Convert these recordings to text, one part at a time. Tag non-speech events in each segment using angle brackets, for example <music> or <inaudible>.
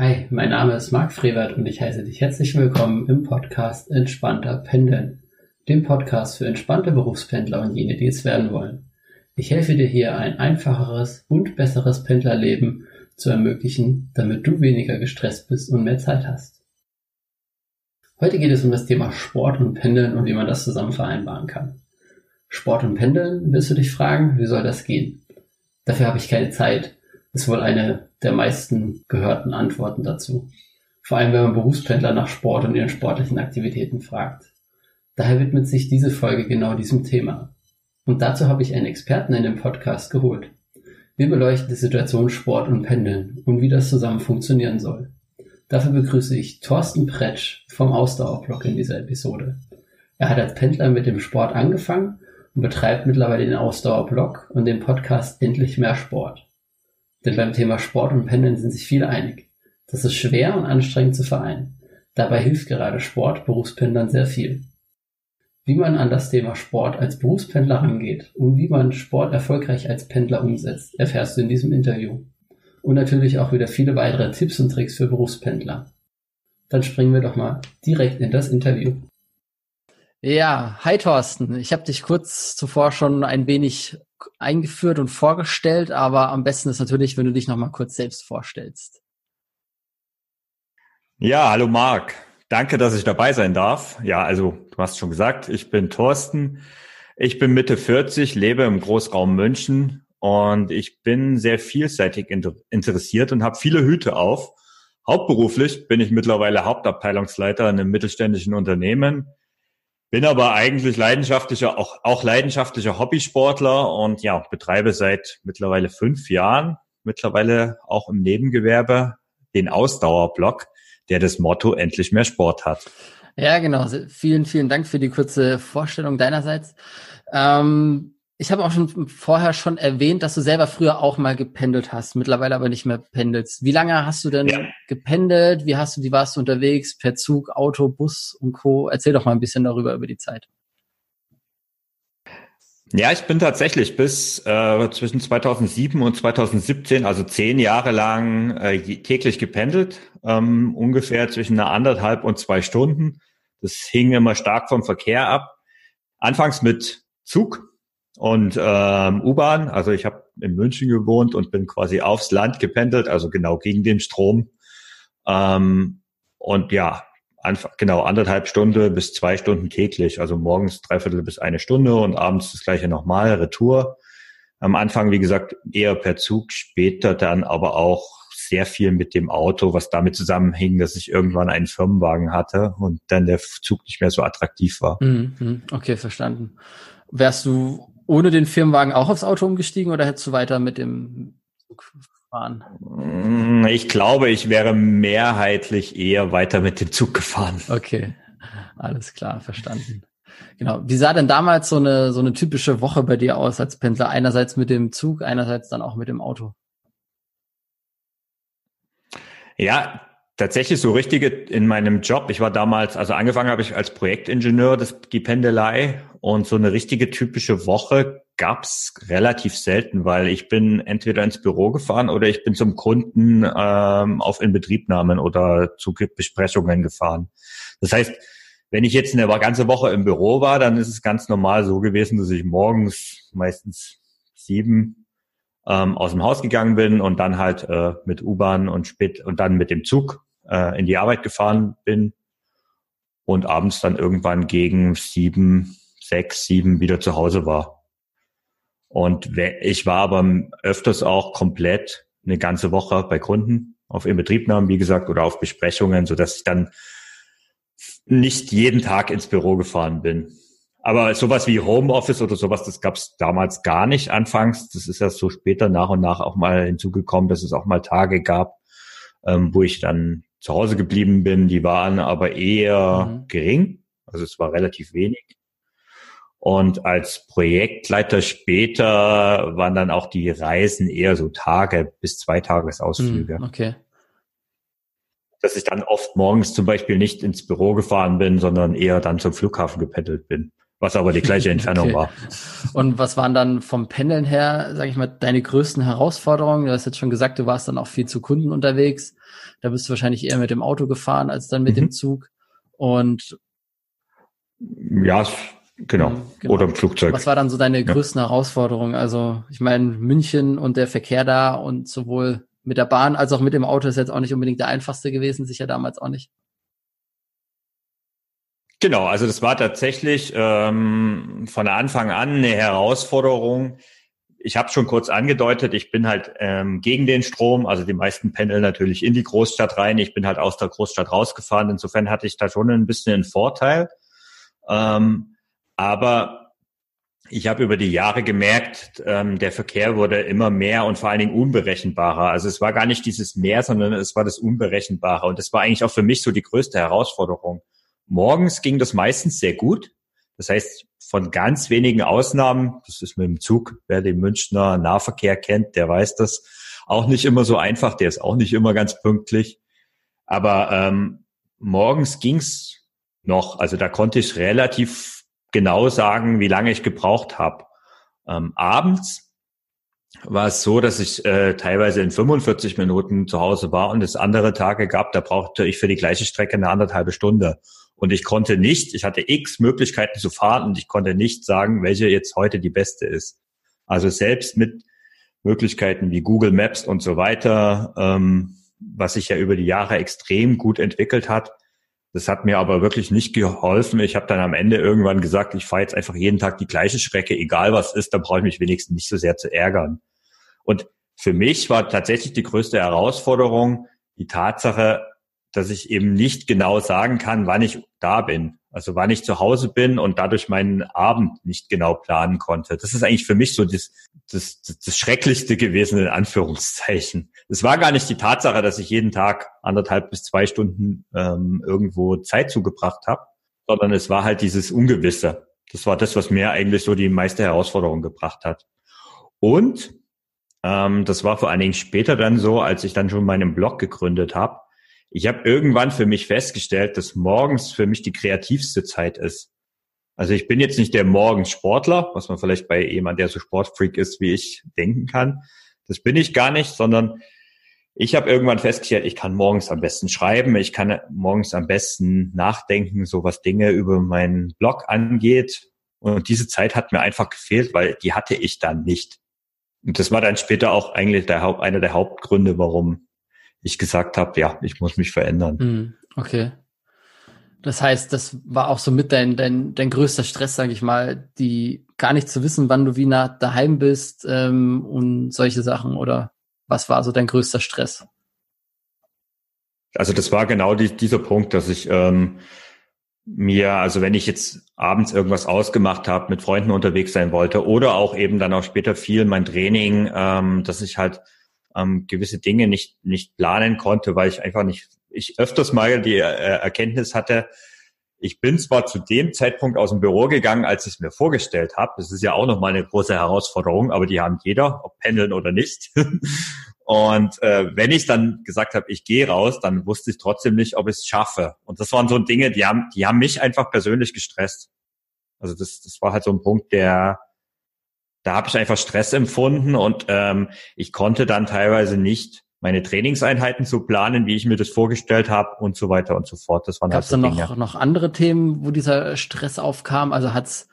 Hi, mein Name ist Marc Frevert und ich heiße dich herzlich willkommen im Podcast Entspannter Pendeln, dem Podcast für entspannte Berufspendler und jene, die es werden wollen. Ich helfe dir hier ein einfacheres und besseres Pendlerleben zu ermöglichen, damit du weniger gestresst bist und mehr Zeit hast. Heute geht es um das Thema Sport und Pendeln und wie man das zusammen vereinbaren kann. Sport und Pendeln, willst du dich fragen, wie soll das gehen? Dafür habe ich keine Zeit, ist wohl eine der meisten gehörten Antworten dazu. Vor allem, wenn man Berufspendler nach Sport und ihren sportlichen Aktivitäten fragt. Daher widmet sich diese Folge genau diesem Thema. Und dazu habe ich einen Experten in den Podcast geholt. Wir beleuchten die Situation Sport und Pendeln und wie das zusammen funktionieren soll. Dafür begrüße ich Thorsten Pretsch vom Ausdauerblock in dieser Episode. Er hat als Pendler mit dem Sport angefangen und betreibt mittlerweile den Ausdauerblock und den Podcast Endlich mehr Sport. Denn beim Thema Sport und Pendeln sind sich viele einig. Das ist schwer und anstrengend zu vereinen. Dabei hilft gerade Sport Berufspendlern sehr viel. Wie man an das Thema Sport als Berufspendler rangeht und wie man Sport erfolgreich als Pendler umsetzt, erfährst du in diesem Interview. Und natürlich auch wieder viele weitere Tipps und Tricks für Berufspendler. Dann springen wir doch mal direkt in das Interview. Ja, hi Thorsten. Ich habe dich kurz zuvor schon ein wenig eingeführt und vorgestellt, aber am besten ist natürlich, wenn du dich noch mal kurz selbst vorstellst. Ja, hallo Marc. Danke, dass ich dabei sein darf. Ja, also du hast schon gesagt, ich bin Thorsten. Ich bin Mitte 40, lebe im Großraum München und ich bin sehr vielseitig interessiert und habe viele Hüte auf. Hauptberuflich bin ich mittlerweile Hauptabteilungsleiter in einem mittelständischen Unternehmen, bin aber eigentlich leidenschaftlicher, auch, auch leidenschaftlicher Hobbysportler und ja, betreibe seit mittlerweile fünf Jahren, mittlerweile auch im Nebengewerbe, den Ausdauerblock der das Motto endlich mehr Sport hat. Ja, genau. Vielen, vielen Dank für die kurze Vorstellung deinerseits. Ähm, ich habe auch schon vorher schon erwähnt, dass du selber früher auch mal gependelt hast, mittlerweile aber nicht mehr pendelst. Wie lange hast du denn ja. gependelt? Wie hast du, wie warst du unterwegs? Per Zug, Auto, Bus und Co. Erzähl doch mal ein bisschen darüber über die Zeit. Ja, ich bin tatsächlich bis äh, zwischen 2007 und 2017, also zehn Jahre lang äh, täglich gependelt, ähm, ungefähr zwischen einer anderthalb und zwei Stunden. Das hing immer stark vom Verkehr ab. Anfangs mit Zug und ähm, U-Bahn. Also ich habe in München gewohnt und bin quasi aufs Land gependelt, also genau gegen den Strom. Ähm, und ja, einfach, genau, anderthalb Stunde bis zwei Stunden täglich. Also morgens dreiviertel bis eine Stunde und abends das gleiche nochmal, Retour. Am Anfang, wie gesagt, eher per Zug, später dann aber auch sehr viel mit dem Auto, was damit zusammenhing, dass ich irgendwann einen Firmenwagen hatte und dann der Zug nicht mehr so attraktiv war. Mhm, okay, verstanden. Wärst du ohne den Firmenwagen auch aufs Auto umgestiegen oder hättest du weiter mit dem Zug fahren? Mm, ich glaube, ich wäre mehrheitlich eher weiter mit dem Zug gefahren. Okay, alles klar, verstanden. Genau. Wie sah denn damals so eine, so eine typische Woche bei dir aus als Pendler? Einerseits mit dem Zug, einerseits dann auch mit dem Auto. Ja, tatsächlich so richtige in meinem Job. Ich war damals, also angefangen habe ich als Projektingenieur das, die Pendelei und so eine richtige typische Woche gab's relativ selten, weil ich bin entweder ins Büro gefahren oder ich bin zum Kunden ähm, auf Inbetriebnahmen oder zu Besprechungen gefahren. Das heißt, wenn ich jetzt eine ganze Woche im Büro war, dann ist es ganz normal so gewesen, dass ich morgens meistens sieben ähm, aus dem Haus gegangen bin und dann halt äh, mit U-Bahn und spät und dann mit dem Zug äh, in die Arbeit gefahren bin und abends dann irgendwann gegen sieben, sechs, sieben wieder zu Hause war. Und ich war aber öfters auch komplett eine ganze Woche bei Kunden auf Inbetriebnahmen, wie gesagt, oder auf Besprechungen, so dass ich dann nicht jeden Tag ins Büro gefahren bin. Aber sowas wie Homeoffice oder sowas, das gab es damals gar nicht anfangs. Das ist ja so später nach und nach auch mal hinzugekommen, dass es auch mal Tage gab, ähm, wo ich dann zu Hause geblieben bin. Die waren aber eher mhm. gering. Also es war relativ wenig. Und als Projektleiter später waren dann auch die Reisen eher so Tage bis zwei Tagesausflüge. Hm, okay. Dass ich dann oft morgens zum Beispiel nicht ins Büro gefahren bin, sondern eher dann zum Flughafen gependelt bin. Was aber die gleiche <laughs> Entfernung okay. war. Und was waren dann vom Pendeln her, sage ich mal, deine größten Herausforderungen? Du hast jetzt schon gesagt, du warst dann auch viel zu Kunden unterwegs. Da bist du wahrscheinlich eher mit dem Auto gefahren als dann mit mhm. dem Zug. Und ja, genau. Mhm, genau. Oder im Flugzeug. Was war dann so deine größten ja. Herausforderungen? Also ich meine, München und der Verkehr da und sowohl mit der Bahn als auch mit dem Auto ist jetzt auch nicht unbedingt der einfachste gewesen, sicher damals auch nicht. Genau, also das war tatsächlich ähm, von Anfang an eine Herausforderung. Ich habe schon kurz angedeutet, ich bin halt ähm, gegen den Strom, also die meisten pendeln natürlich in die Großstadt rein. Ich bin halt aus der Großstadt rausgefahren. Insofern hatte ich da schon ein bisschen einen Vorteil. Ähm, aber ich habe über die Jahre gemerkt, ähm, der Verkehr wurde immer mehr und vor allen Dingen unberechenbarer. Also es war gar nicht dieses Mehr, sondern es war das Unberechenbare. Und das war eigentlich auch für mich so die größte Herausforderung. Morgens ging das meistens sehr gut. Das heißt, von ganz wenigen Ausnahmen, das ist mit dem Zug, wer den Münchner Nahverkehr kennt, der weiß das, auch nicht immer so einfach, der ist auch nicht immer ganz pünktlich. Aber ähm, morgens ging's noch, also da konnte ich relativ genau sagen, wie lange ich gebraucht habe. Ähm, abends war es so, dass ich äh, teilweise in 45 Minuten zu Hause war und es andere Tage gab, da brauchte ich für die gleiche Strecke eine anderthalbe Stunde. Und ich konnte nicht, ich hatte x Möglichkeiten zu fahren und ich konnte nicht sagen, welche jetzt heute die beste ist. Also selbst mit Möglichkeiten wie Google Maps und so weiter, ähm, was sich ja über die Jahre extrem gut entwickelt hat. Das hat mir aber wirklich nicht geholfen. Ich habe dann am Ende irgendwann gesagt, ich fahre jetzt einfach jeden Tag die gleiche Strecke, egal was ist, da brauche ich mich wenigstens nicht so sehr zu ärgern. Und für mich war tatsächlich die größte Herausforderung die Tatsache, dass ich eben nicht genau sagen kann, wann ich da bin. Also wann ich zu Hause bin und dadurch meinen Abend nicht genau planen konnte. Das ist eigentlich für mich so das, das, das Schrecklichste gewesen, in Anführungszeichen. Es war gar nicht die Tatsache, dass ich jeden Tag anderthalb bis zwei Stunden ähm, irgendwo Zeit zugebracht habe, sondern es war halt dieses Ungewisse. Das war das, was mir eigentlich so die meiste Herausforderung gebracht hat. Und ähm, das war vor allen Dingen später dann so, als ich dann schon meinen Blog gegründet habe ich habe irgendwann für mich festgestellt, dass morgens für mich die kreativste Zeit ist. Also ich bin jetzt nicht der Morgensportler, was man vielleicht bei jemand, der so Sportfreak ist wie ich, denken kann. Das bin ich gar nicht, sondern ich habe irgendwann festgestellt, ich kann morgens am besten schreiben, ich kann morgens am besten nachdenken, so was Dinge über meinen Blog angeht. Und diese Zeit hat mir einfach gefehlt, weil die hatte ich dann nicht. Und das war dann später auch eigentlich der Haupt, einer der Hauptgründe, warum ich gesagt habe, ja, ich muss mich verändern. Hm, okay. Das heißt, das war auch so mit dein, dein, dein größter Stress, sage ich mal, die gar nicht zu wissen, wann du wie nah daheim bist ähm, und solche Sachen. Oder was war so dein größter Stress? Also das war genau die, dieser Punkt, dass ich ähm, mir, also wenn ich jetzt abends irgendwas ausgemacht habe, mit Freunden unterwegs sein wollte oder auch eben dann auch später viel mein Training, ähm, dass ich halt ähm, gewisse Dinge nicht, nicht planen konnte, weil ich einfach nicht, ich öfters mal die äh, Erkenntnis hatte, ich bin zwar zu dem Zeitpunkt aus dem Büro gegangen, als ich es mir vorgestellt habe. Das ist ja auch nochmal eine große Herausforderung, aber die haben jeder, ob pendeln oder nicht. <laughs> Und äh, wenn ich dann gesagt habe, ich gehe raus, dann wusste ich trotzdem nicht, ob ich es schaffe. Und das waren so Dinge, die haben, die haben mich einfach persönlich gestresst. Also das, das war halt so ein Punkt, der, da habe ich einfach Stress empfunden und ähm, ich konnte dann teilweise nicht meine Trainingseinheiten so planen, wie ich mir das vorgestellt habe und so weiter und so fort. Das waren Gab es halt so dann noch, noch andere Themen, wo dieser Stress aufkam? Also hat's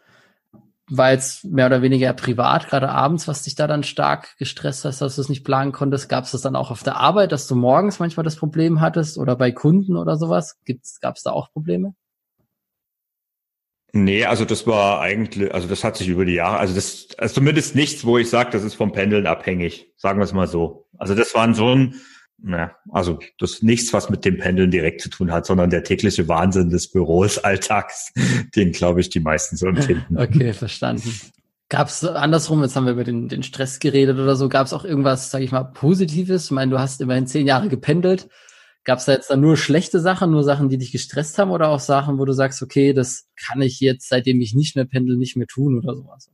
war jetzt mehr oder weniger privat, gerade abends, was dich da dann stark gestresst hast, dass du es nicht planen konntest? Gab es das dann auch auf der Arbeit, dass du morgens manchmal das Problem hattest oder bei Kunden oder sowas? Gab es da auch Probleme? Nee, also das war eigentlich, also das hat sich über die Jahre, also das also zumindest nichts, wo ich sage, das ist vom Pendeln abhängig, sagen wir es mal so. Also das waren so ein, na, also das ist nichts, was mit dem Pendeln direkt zu tun hat, sondern der tägliche Wahnsinn des Büros, Alltags, <laughs> den glaube ich die meisten so empfinden. <laughs> Okay, verstanden. Gab es andersrum, jetzt haben wir über den, den Stress geredet oder so, gab es auch irgendwas, sage ich mal, Positives? Ich meine, du hast immerhin zehn Jahre gependelt. Gab es da jetzt dann nur schlechte Sachen, nur Sachen, die dich gestresst haben oder auch Sachen, wo du sagst, okay, das kann ich jetzt, seitdem ich nicht mehr pendel, nicht mehr tun oder sowas?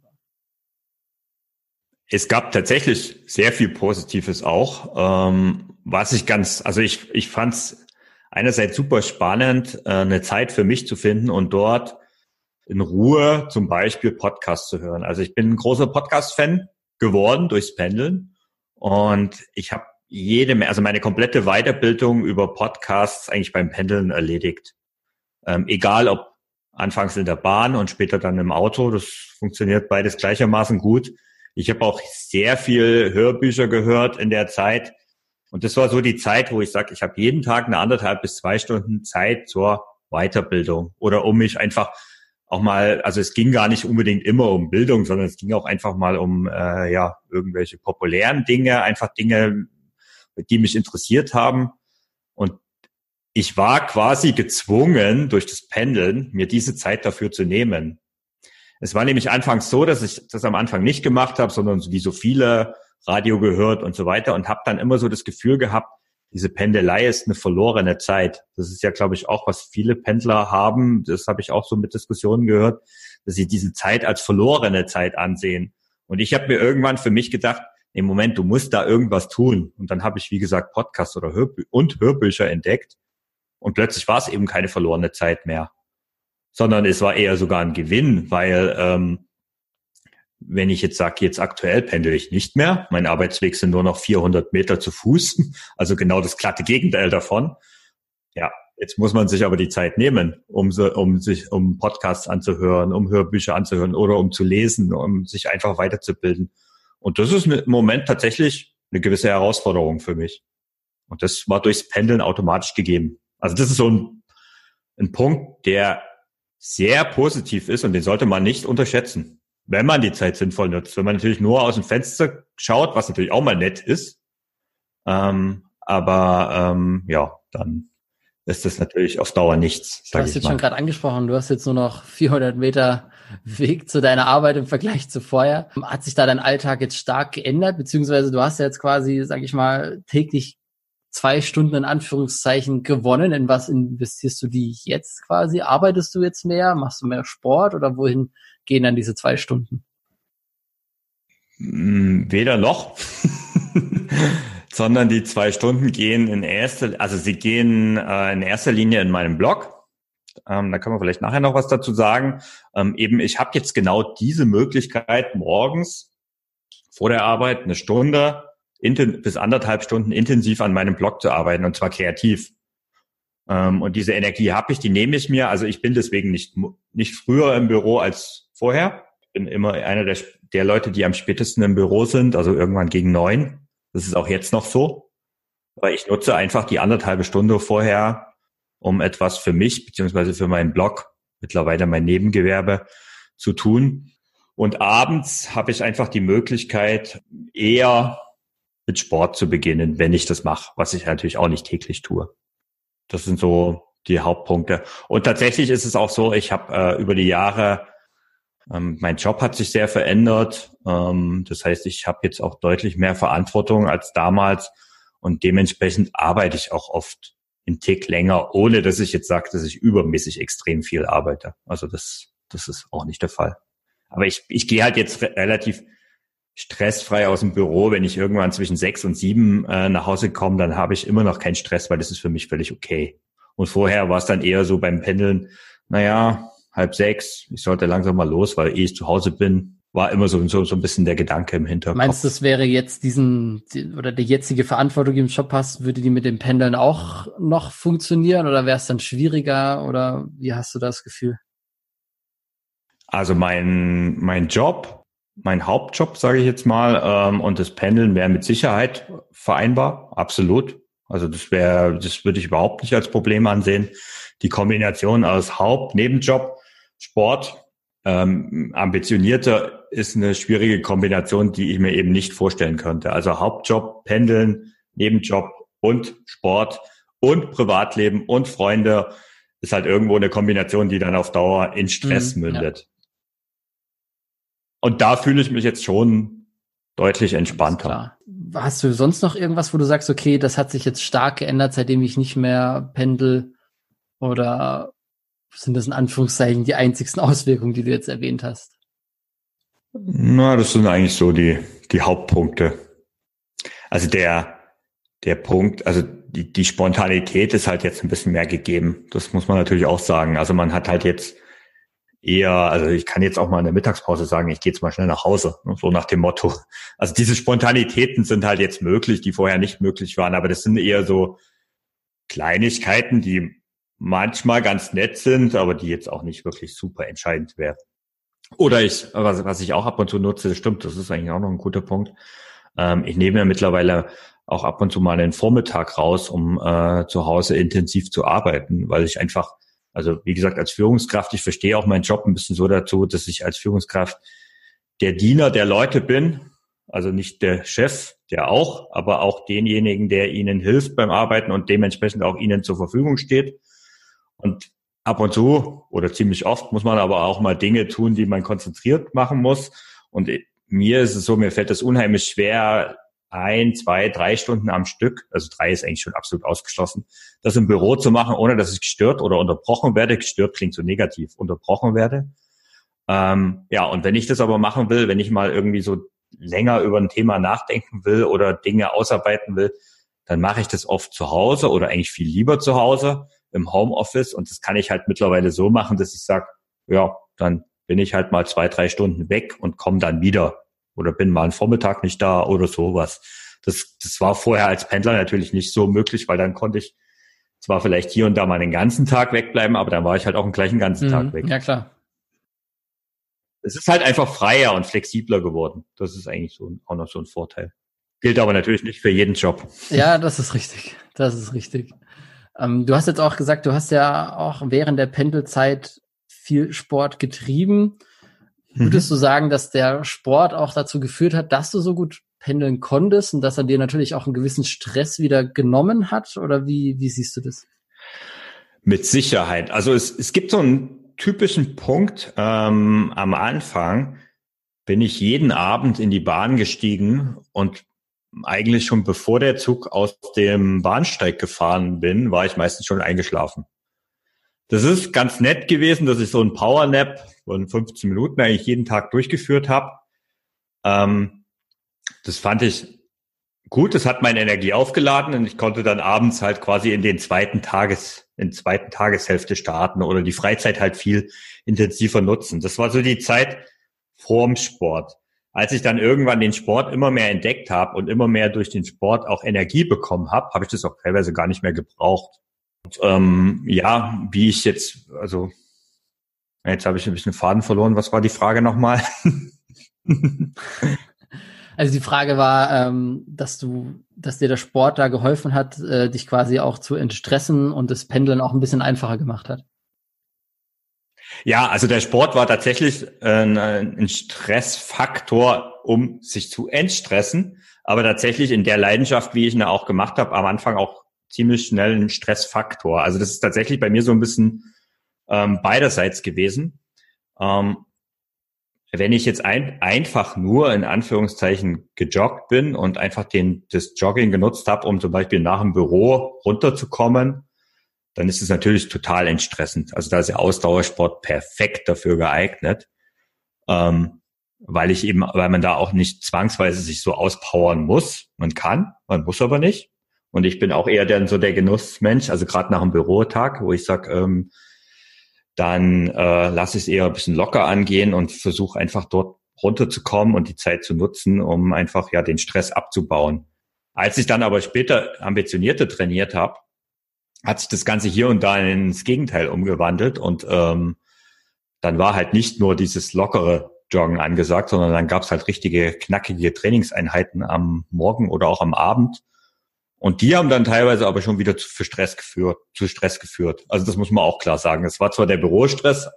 Es gab tatsächlich sehr viel Positives auch, ähm, was ich ganz, also ich, ich fand es einerseits super spannend, äh, eine Zeit für mich zu finden und dort in Ruhe zum Beispiel Podcasts zu hören. Also ich bin ein großer Podcast-Fan geworden durchs Pendeln und ich habe jede, also meine komplette Weiterbildung über Podcasts eigentlich beim Pendeln erledigt. Ähm, egal ob anfangs in der Bahn und später dann im Auto, das funktioniert beides gleichermaßen gut. Ich habe auch sehr viel Hörbücher gehört in der Zeit. Und das war so die Zeit, wo ich sage, ich habe jeden Tag eine anderthalb bis zwei Stunden Zeit zur Weiterbildung oder um mich einfach auch mal, also es ging gar nicht unbedingt immer um Bildung, sondern es ging auch einfach mal um äh, ja irgendwelche populären Dinge, einfach Dinge, die mich interessiert haben. Und ich war quasi gezwungen, durch das Pendeln mir diese Zeit dafür zu nehmen. Es war nämlich anfangs so, dass ich das am Anfang nicht gemacht habe, sondern wie so viele Radio gehört und so weiter und habe dann immer so das Gefühl gehabt, diese Pendelei ist eine verlorene Zeit. Das ist ja, glaube ich, auch, was viele Pendler haben. Das habe ich auch so mit Diskussionen gehört, dass sie diese Zeit als verlorene Zeit ansehen. Und ich habe mir irgendwann für mich gedacht, im Moment, du musst da irgendwas tun. Und dann habe ich, wie gesagt, Podcasts oder Hörbü und Hörbücher entdeckt. Und plötzlich war es eben keine verlorene Zeit mehr sondern es war eher sogar ein Gewinn, weil ähm, wenn ich jetzt sage, jetzt aktuell pendel ich nicht mehr, mein Arbeitsweg sind nur noch 400 Meter zu Fuß, <laughs> also genau das glatte Gegenteil davon. Ja, jetzt muss man sich aber die Zeit nehmen, um, so, um sich, um Podcasts anzuhören, um Hörbücher anzuhören oder um zu lesen, um sich einfach weiterzubilden. Und das ist im Moment tatsächlich eine gewisse Herausforderung für mich. Und das war durchs Pendeln automatisch gegeben. Also das ist so ein, ein Punkt, der sehr positiv ist und den sollte man nicht unterschätzen, wenn man die Zeit sinnvoll nutzt. Wenn man natürlich nur aus dem Fenster schaut, was natürlich auch mal nett ist, ähm, aber ähm, ja, dann ist das natürlich auf Dauer nichts. Du hast jetzt schon gerade angesprochen, du hast jetzt nur noch 400 Meter Weg zu deiner Arbeit im Vergleich zu vorher. Hat sich da dein Alltag jetzt stark geändert, beziehungsweise du hast jetzt quasi, sag ich mal, täglich zwei Stunden in Anführungszeichen gewonnen. In was investierst du die jetzt quasi? Arbeitest du jetzt mehr? Machst du mehr Sport oder wohin gehen dann diese zwei Stunden? Hm, weder noch, <laughs> sondern die zwei Stunden gehen in erster, also sie gehen äh, in erster Linie in meinem Blog. Ähm, da können wir vielleicht nachher noch was dazu sagen. Ähm, eben, ich habe jetzt genau diese Möglichkeit morgens vor der Arbeit eine Stunde bis anderthalb Stunden intensiv an meinem Blog zu arbeiten und zwar kreativ. Ähm, und diese Energie habe ich, die nehme ich mir. Also ich bin deswegen nicht, nicht früher im Büro als vorher. Ich bin immer einer der, der Leute, die am spätesten im Büro sind, also irgendwann gegen neun. Das ist auch jetzt noch so. Aber ich nutze einfach die anderthalbe Stunde vorher, um etwas für mich beziehungsweise für meinen Blog, mittlerweile mein Nebengewerbe, zu tun. Und abends habe ich einfach die Möglichkeit, eher mit Sport zu beginnen, wenn ich das mache, was ich natürlich auch nicht täglich tue. Das sind so die Hauptpunkte. Und tatsächlich ist es auch so, ich habe äh, über die Jahre, ähm, mein Job hat sich sehr verändert. Ähm, das heißt, ich habe jetzt auch deutlich mehr Verantwortung als damals und dementsprechend arbeite ich auch oft einen Tick länger, ohne dass ich jetzt sage, dass ich übermäßig extrem viel arbeite. Also das, das ist auch nicht der Fall. Aber ich, ich gehe halt jetzt relativ stressfrei aus dem Büro. Wenn ich irgendwann zwischen sechs und sieben äh, nach Hause komme, dann habe ich immer noch keinen Stress, weil das ist für mich völlig okay. Und vorher war es dann eher so beim Pendeln, naja, halb sechs, ich sollte langsam mal los, weil eh ich zu Hause bin, war immer so, so, so ein bisschen der Gedanke im Hinterkopf. Meinst du, das wäre jetzt diesen, oder die jetzige Verantwortung, die im Job hast, würde die mit dem Pendeln auch noch funktionieren oder wäre es dann schwieriger oder wie hast du das Gefühl? Also mein, mein Job mein Hauptjob, sage ich jetzt mal, ähm, und das Pendeln wäre mit Sicherheit vereinbar, absolut. Also das wäre, das würde ich überhaupt nicht als Problem ansehen. Die Kombination aus Haupt, Nebenjob, Sport, ähm, ambitionierter ist eine schwierige Kombination, die ich mir eben nicht vorstellen könnte. Also Hauptjob, Pendeln, Nebenjob und Sport und Privatleben und Freunde ist halt irgendwo eine Kombination, die dann auf Dauer in Stress mhm, mündet. Ja. Und da fühle ich mich jetzt schon deutlich entspannter. Hast du sonst noch irgendwas, wo du sagst, okay, das hat sich jetzt stark geändert, seitdem ich nicht mehr pendel? Oder sind das in Anführungszeichen die einzigsten <laughs> Auswirkungen, die du jetzt erwähnt hast? Na, das sind eigentlich so die, die Hauptpunkte. Also der, der Punkt, also die, die Spontanität ist halt jetzt ein bisschen mehr gegeben. Das muss man natürlich auch sagen. Also man hat halt jetzt eher, also ich kann jetzt auch mal in der Mittagspause sagen, ich gehe jetzt mal schnell nach Hause, ne, so nach dem Motto. Also diese Spontanitäten sind halt jetzt möglich, die vorher nicht möglich waren, aber das sind eher so Kleinigkeiten, die manchmal ganz nett sind, aber die jetzt auch nicht wirklich super entscheidend wären. Oder ich, was, was ich auch ab und zu nutze, das stimmt, das ist eigentlich auch noch ein guter Punkt. Ähm, ich nehme ja mittlerweile auch ab und zu mal einen Vormittag raus, um äh, zu Hause intensiv zu arbeiten, weil ich einfach also wie gesagt, als Führungskraft, ich verstehe auch meinen Job ein bisschen so dazu, dass ich als Führungskraft der Diener der Leute bin, also nicht der Chef, der auch, aber auch denjenigen, der ihnen hilft beim Arbeiten und dementsprechend auch ihnen zur Verfügung steht. Und ab und zu oder ziemlich oft muss man aber auch mal Dinge tun, die man konzentriert machen muss. Und mir ist es so, mir fällt es unheimlich schwer, ein, zwei, drei Stunden am Stück, also drei ist eigentlich schon absolut ausgeschlossen, das im Büro zu machen, ohne dass ich gestört oder unterbrochen werde. Gestört klingt so negativ, unterbrochen werde. Ähm, ja, und wenn ich das aber machen will, wenn ich mal irgendwie so länger über ein Thema nachdenken will oder Dinge ausarbeiten will, dann mache ich das oft zu Hause oder eigentlich viel lieber zu Hause im Homeoffice. Und das kann ich halt mittlerweile so machen, dass ich sage, ja, dann bin ich halt mal zwei, drei Stunden weg und komme dann wieder oder bin mal einen Vormittag nicht da oder sowas. Das, das war vorher als Pendler natürlich nicht so möglich, weil dann konnte ich zwar vielleicht hier und da mal den ganzen Tag wegbleiben, aber dann war ich halt auch einen gleichen ganzen mhm, Tag weg. Ja, klar. Es ist halt einfach freier und flexibler geworden. Das ist eigentlich so auch noch so ein Vorteil. Gilt aber natürlich nicht für jeden Job. Ja, das ist richtig. Das ist richtig. Ähm, du hast jetzt auch gesagt, du hast ja auch während der Pendelzeit viel Sport getrieben. Würdest mhm. du sagen, dass der Sport auch dazu geführt hat, dass du so gut pendeln konntest und dass er dir natürlich auch einen gewissen Stress wieder genommen hat? Oder wie, wie siehst du das? Mit Sicherheit. Also es, es gibt so einen typischen Punkt ähm, am Anfang, bin ich jeden Abend in die Bahn gestiegen und eigentlich schon bevor der Zug aus dem Bahnsteig gefahren bin, war ich meistens schon eingeschlafen. Das ist ganz nett gewesen, dass ich so ein Powernap von 15 Minuten eigentlich jeden Tag durchgeführt habe. Ähm, das fand ich gut. Das hat meine Energie aufgeladen und ich konnte dann abends halt quasi in den zweiten Tages, in zweiten Tageshälfte starten oder die Freizeit halt viel intensiver nutzen. Das war so die Zeit vorm Sport. Als ich dann irgendwann den Sport immer mehr entdeckt habe und immer mehr durch den Sport auch Energie bekommen habe, habe ich das auch teilweise gar nicht mehr gebraucht. Und, ähm, ja, wie ich jetzt, also jetzt habe ich ein bisschen Faden verloren. Was war die Frage nochmal? <laughs> also die Frage war, ähm, dass du, dass dir der Sport da geholfen hat, äh, dich quasi auch zu entstressen und das Pendeln auch ein bisschen einfacher gemacht hat. Ja, also der Sport war tatsächlich äh, ein Stressfaktor, um sich zu entstressen. Aber tatsächlich in der Leidenschaft, wie ich ihn auch gemacht habe, am Anfang auch ziemlich schnell ein Stressfaktor. Also das ist tatsächlich bei mir so ein bisschen ähm, beiderseits gewesen. Ähm, wenn ich jetzt ein, einfach nur in Anführungszeichen gejoggt bin und einfach den, das Jogging genutzt habe, um zum Beispiel nach dem Büro runterzukommen, dann ist es natürlich total entstressend. Also da ist der Ausdauersport perfekt dafür geeignet, ähm, weil ich eben, weil man da auch nicht zwangsweise sich so auspowern muss. Man kann, man muss aber nicht. Und ich bin auch eher dann so der Genussmensch, also gerade nach einem Bürotag, wo ich sag, ähm, dann äh, lasse ich es eher ein bisschen locker angehen und versuche einfach dort runterzukommen und die Zeit zu nutzen, um einfach ja den Stress abzubauen. Als ich dann aber später ambitionierte trainiert habe, hat sich das Ganze hier und da ins Gegenteil umgewandelt und ähm, dann war halt nicht nur dieses lockere Joggen angesagt, sondern dann gab es halt richtige knackige Trainingseinheiten am Morgen oder auch am Abend, und die haben dann teilweise aber schon wieder zu, für Stress geführt, zu Stress geführt. Also das muss man auch klar sagen. Es war zwar der Bürostress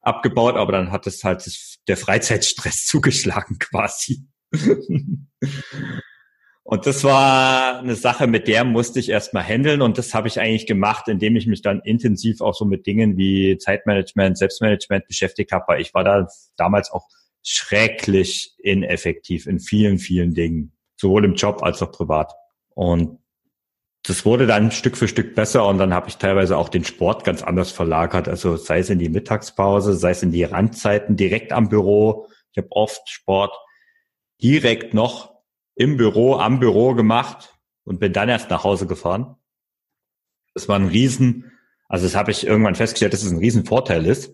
abgebaut, aber dann hat es halt das, der Freizeitstress <laughs> zugeschlagen quasi. Und das war eine Sache, mit der musste ich erstmal handeln und das habe ich eigentlich gemacht, indem ich mich dann intensiv auch so mit Dingen wie Zeitmanagement, Selbstmanagement beschäftigt habe, weil ich war da damals auch schrecklich ineffektiv in vielen, vielen Dingen, sowohl im Job als auch privat. Und das wurde dann Stück für Stück besser und dann habe ich teilweise auch den Sport ganz anders verlagert. Also sei es in die Mittagspause, sei es in die Randzeiten direkt am Büro. Ich habe oft Sport direkt noch im Büro, am Büro gemacht und bin dann erst nach Hause gefahren. Das war ein Riesen, also das habe ich irgendwann festgestellt, dass es ein Riesenvorteil ist.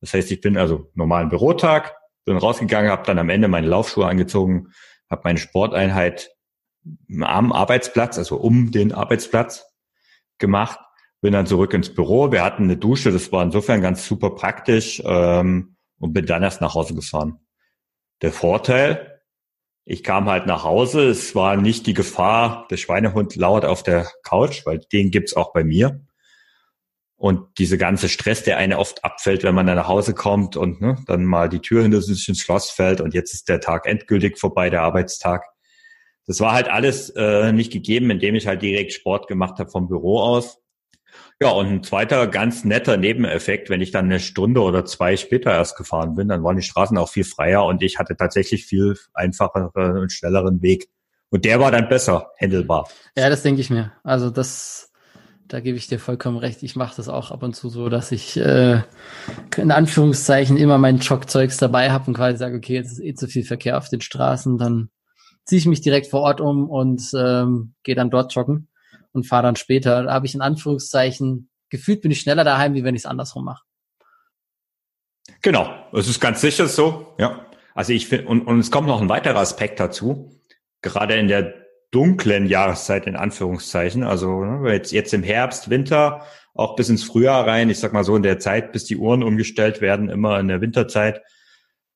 Das heißt, ich bin also normalen Bürotag, bin rausgegangen, habe dann am Ende meine Laufschuhe angezogen, habe meine Sporteinheit am Arbeitsplatz, also um den Arbeitsplatz gemacht, bin dann zurück ins Büro. Wir hatten eine Dusche, das war insofern ganz super praktisch ähm, und bin dann erst nach Hause gefahren. Der Vorteil, ich kam halt nach Hause, es war nicht die Gefahr, der Schweinehund lauert auf der Couch, weil den gibt's auch bei mir. Und diese ganze Stress, der eine oft abfällt, wenn man dann nach Hause kommt und ne, dann mal die Tür hinter sich ins Schloss fällt und jetzt ist der Tag endgültig vorbei, der Arbeitstag. Das war halt alles äh, nicht gegeben, indem ich halt direkt Sport gemacht habe vom Büro aus. Ja, und ein zweiter ganz netter Nebeneffekt, wenn ich dann eine Stunde oder zwei später erst gefahren bin, dann waren die Straßen auch viel freier und ich hatte tatsächlich viel einfacheren und schnelleren Weg. Und der war dann besser handelbar. Ja, das denke ich mir. Also das da gebe ich dir vollkommen recht. Ich mache das auch ab und zu so, dass ich äh, in Anführungszeichen immer mein Jogzeugs dabei habe und quasi sage, okay, jetzt ist eh zu viel Verkehr auf den Straßen, dann ziehe ich mich direkt vor Ort um und ähm, gehe dann dort joggen und fahre dann später. Da habe ich in Anführungszeichen gefühlt bin ich schneller daheim, wie wenn ich es andersrum mache. Genau, es ist ganz sicher so, ja. Also ich finde, und, und es kommt noch ein weiterer Aspekt dazu. Gerade in der dunklen Jahreszeit in Anführungszeichen. Also ne, jetzt, jetzt im Herbst, Winter, auch bis ins Frühjahr rein, ich sag mal so in der Zeit, bis die Uhren umgestellt werden, immer in der Winterzeit.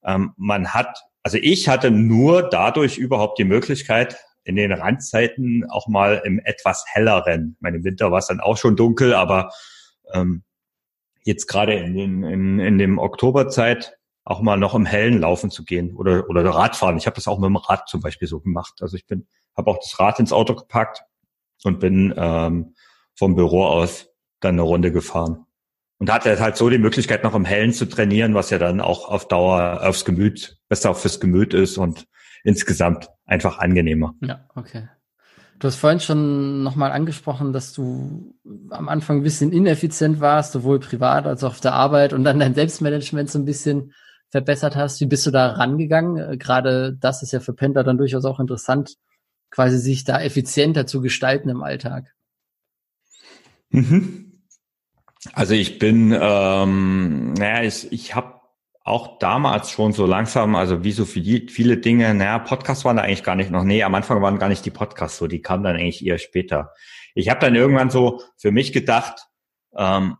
Ähm, man hat, also ich hatte nur dadurch überhaupt die Möglichkeit, in den Randzeiten auch mal im etwas helleren, ich meine, im Winter war es dann auch schon dunkel, aber ähm, jetzt gerade in, den, in, in dem Oktoberzeit auch mal noch im Hellen laufen zu gehen oder, oder Radfahren. Ich habe das auch mit dem Rad zum Beispiel so gemacht. Also ich bin habe auch das Rad ins Auto gepackt und bin ähm, vom Büro aus dann eine Runde gefahren. Und hatte halt so die Möglichkeit, noch im Hellen zu trainieren, was ja dann auch auf Dauer aufs Gemüt, besser fürs Gemüt ist und insgesamt einfach angenehmer. Ja, okay. Du hast vorhin schon nochmal angesprochen, dass du am Anfang ein bisschen ineffizient warst, sowohl privat als auch auf der Arbeit und dann dein Selbstmanagement so ein bisschen verbessert hast. Wie bist du da rangegangen? Äh, gerade das ist ja für Pendler dann durchaus auch interessant, quasi sich da effizienter zu gestalten im Alltag? Mhm. Also ich bin, ähm, naja, ich, ich habe auch damals schon so langsam, also wie so viele, viele Dinge, naja, Podcasts waren da eigentlich gar nicht noch, nee, am Anfang waren gar nicht die Podcasts so, die kamen dann eigentlich eher später. Ich habe dann irgendwann so für mich gedacht, ähm,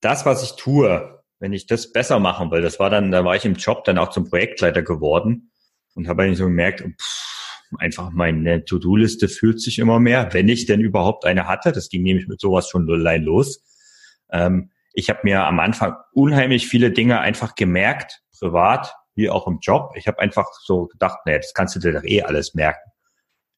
das, was ich tue, wenn ich das besser machen will, das war dann, da war ich im Job dann auch zum Projektleiter geworden und habe eigentlich so gemerkt, pff, einfach meine To-Do-Liste fühlt sich immer mehr, wenn ich denn überhaupt eine hatte. Das ging nämlich mit sowas schon allein los. Ähm, ich habe mir am Anfang unheimlich viele Dinge einfach gemerkt, privat wie auch im Job. Ich habe einfach so gedacht, nee, das kannst du dir doch eh alles merken.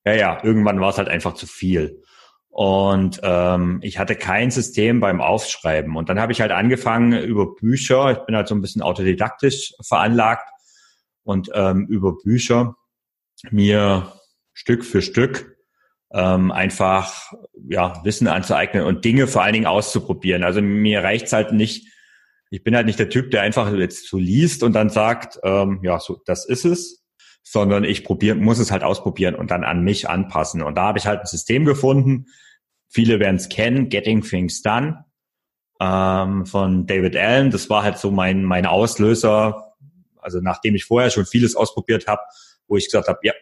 Ja, ja, irgendwann war es halt einfach zu viel. Und ähm, ich hatte kein System beim Aufschreiben. Und dann habe ich halt angefangen über Bücher. Ich bin halt so ein bisschen autodidaktisch veranlagt und ähm, über Bücher mir Stück für Stück ähm, einfach ja Wissen anzueignen und Dinge vor allen Dingen auszuprobieren. Also mir reicht's halt nicht. Ich bin halt nicht der Typ, der einfach jetzt so liest und dann sagt, ähm, ja, so das ist es, sondern ich probier, muss es halt ausprobieren und dann an mich anpassen. Und da habe ich halt ein System gefunden. Viele werden es kennen, Getting Things Done ähm, von David Allen. Das war halt so mein mein Auslöser. Also nachdem ich vorher schon vieles ausprobiert habe, wo ich gesagt habe, ja,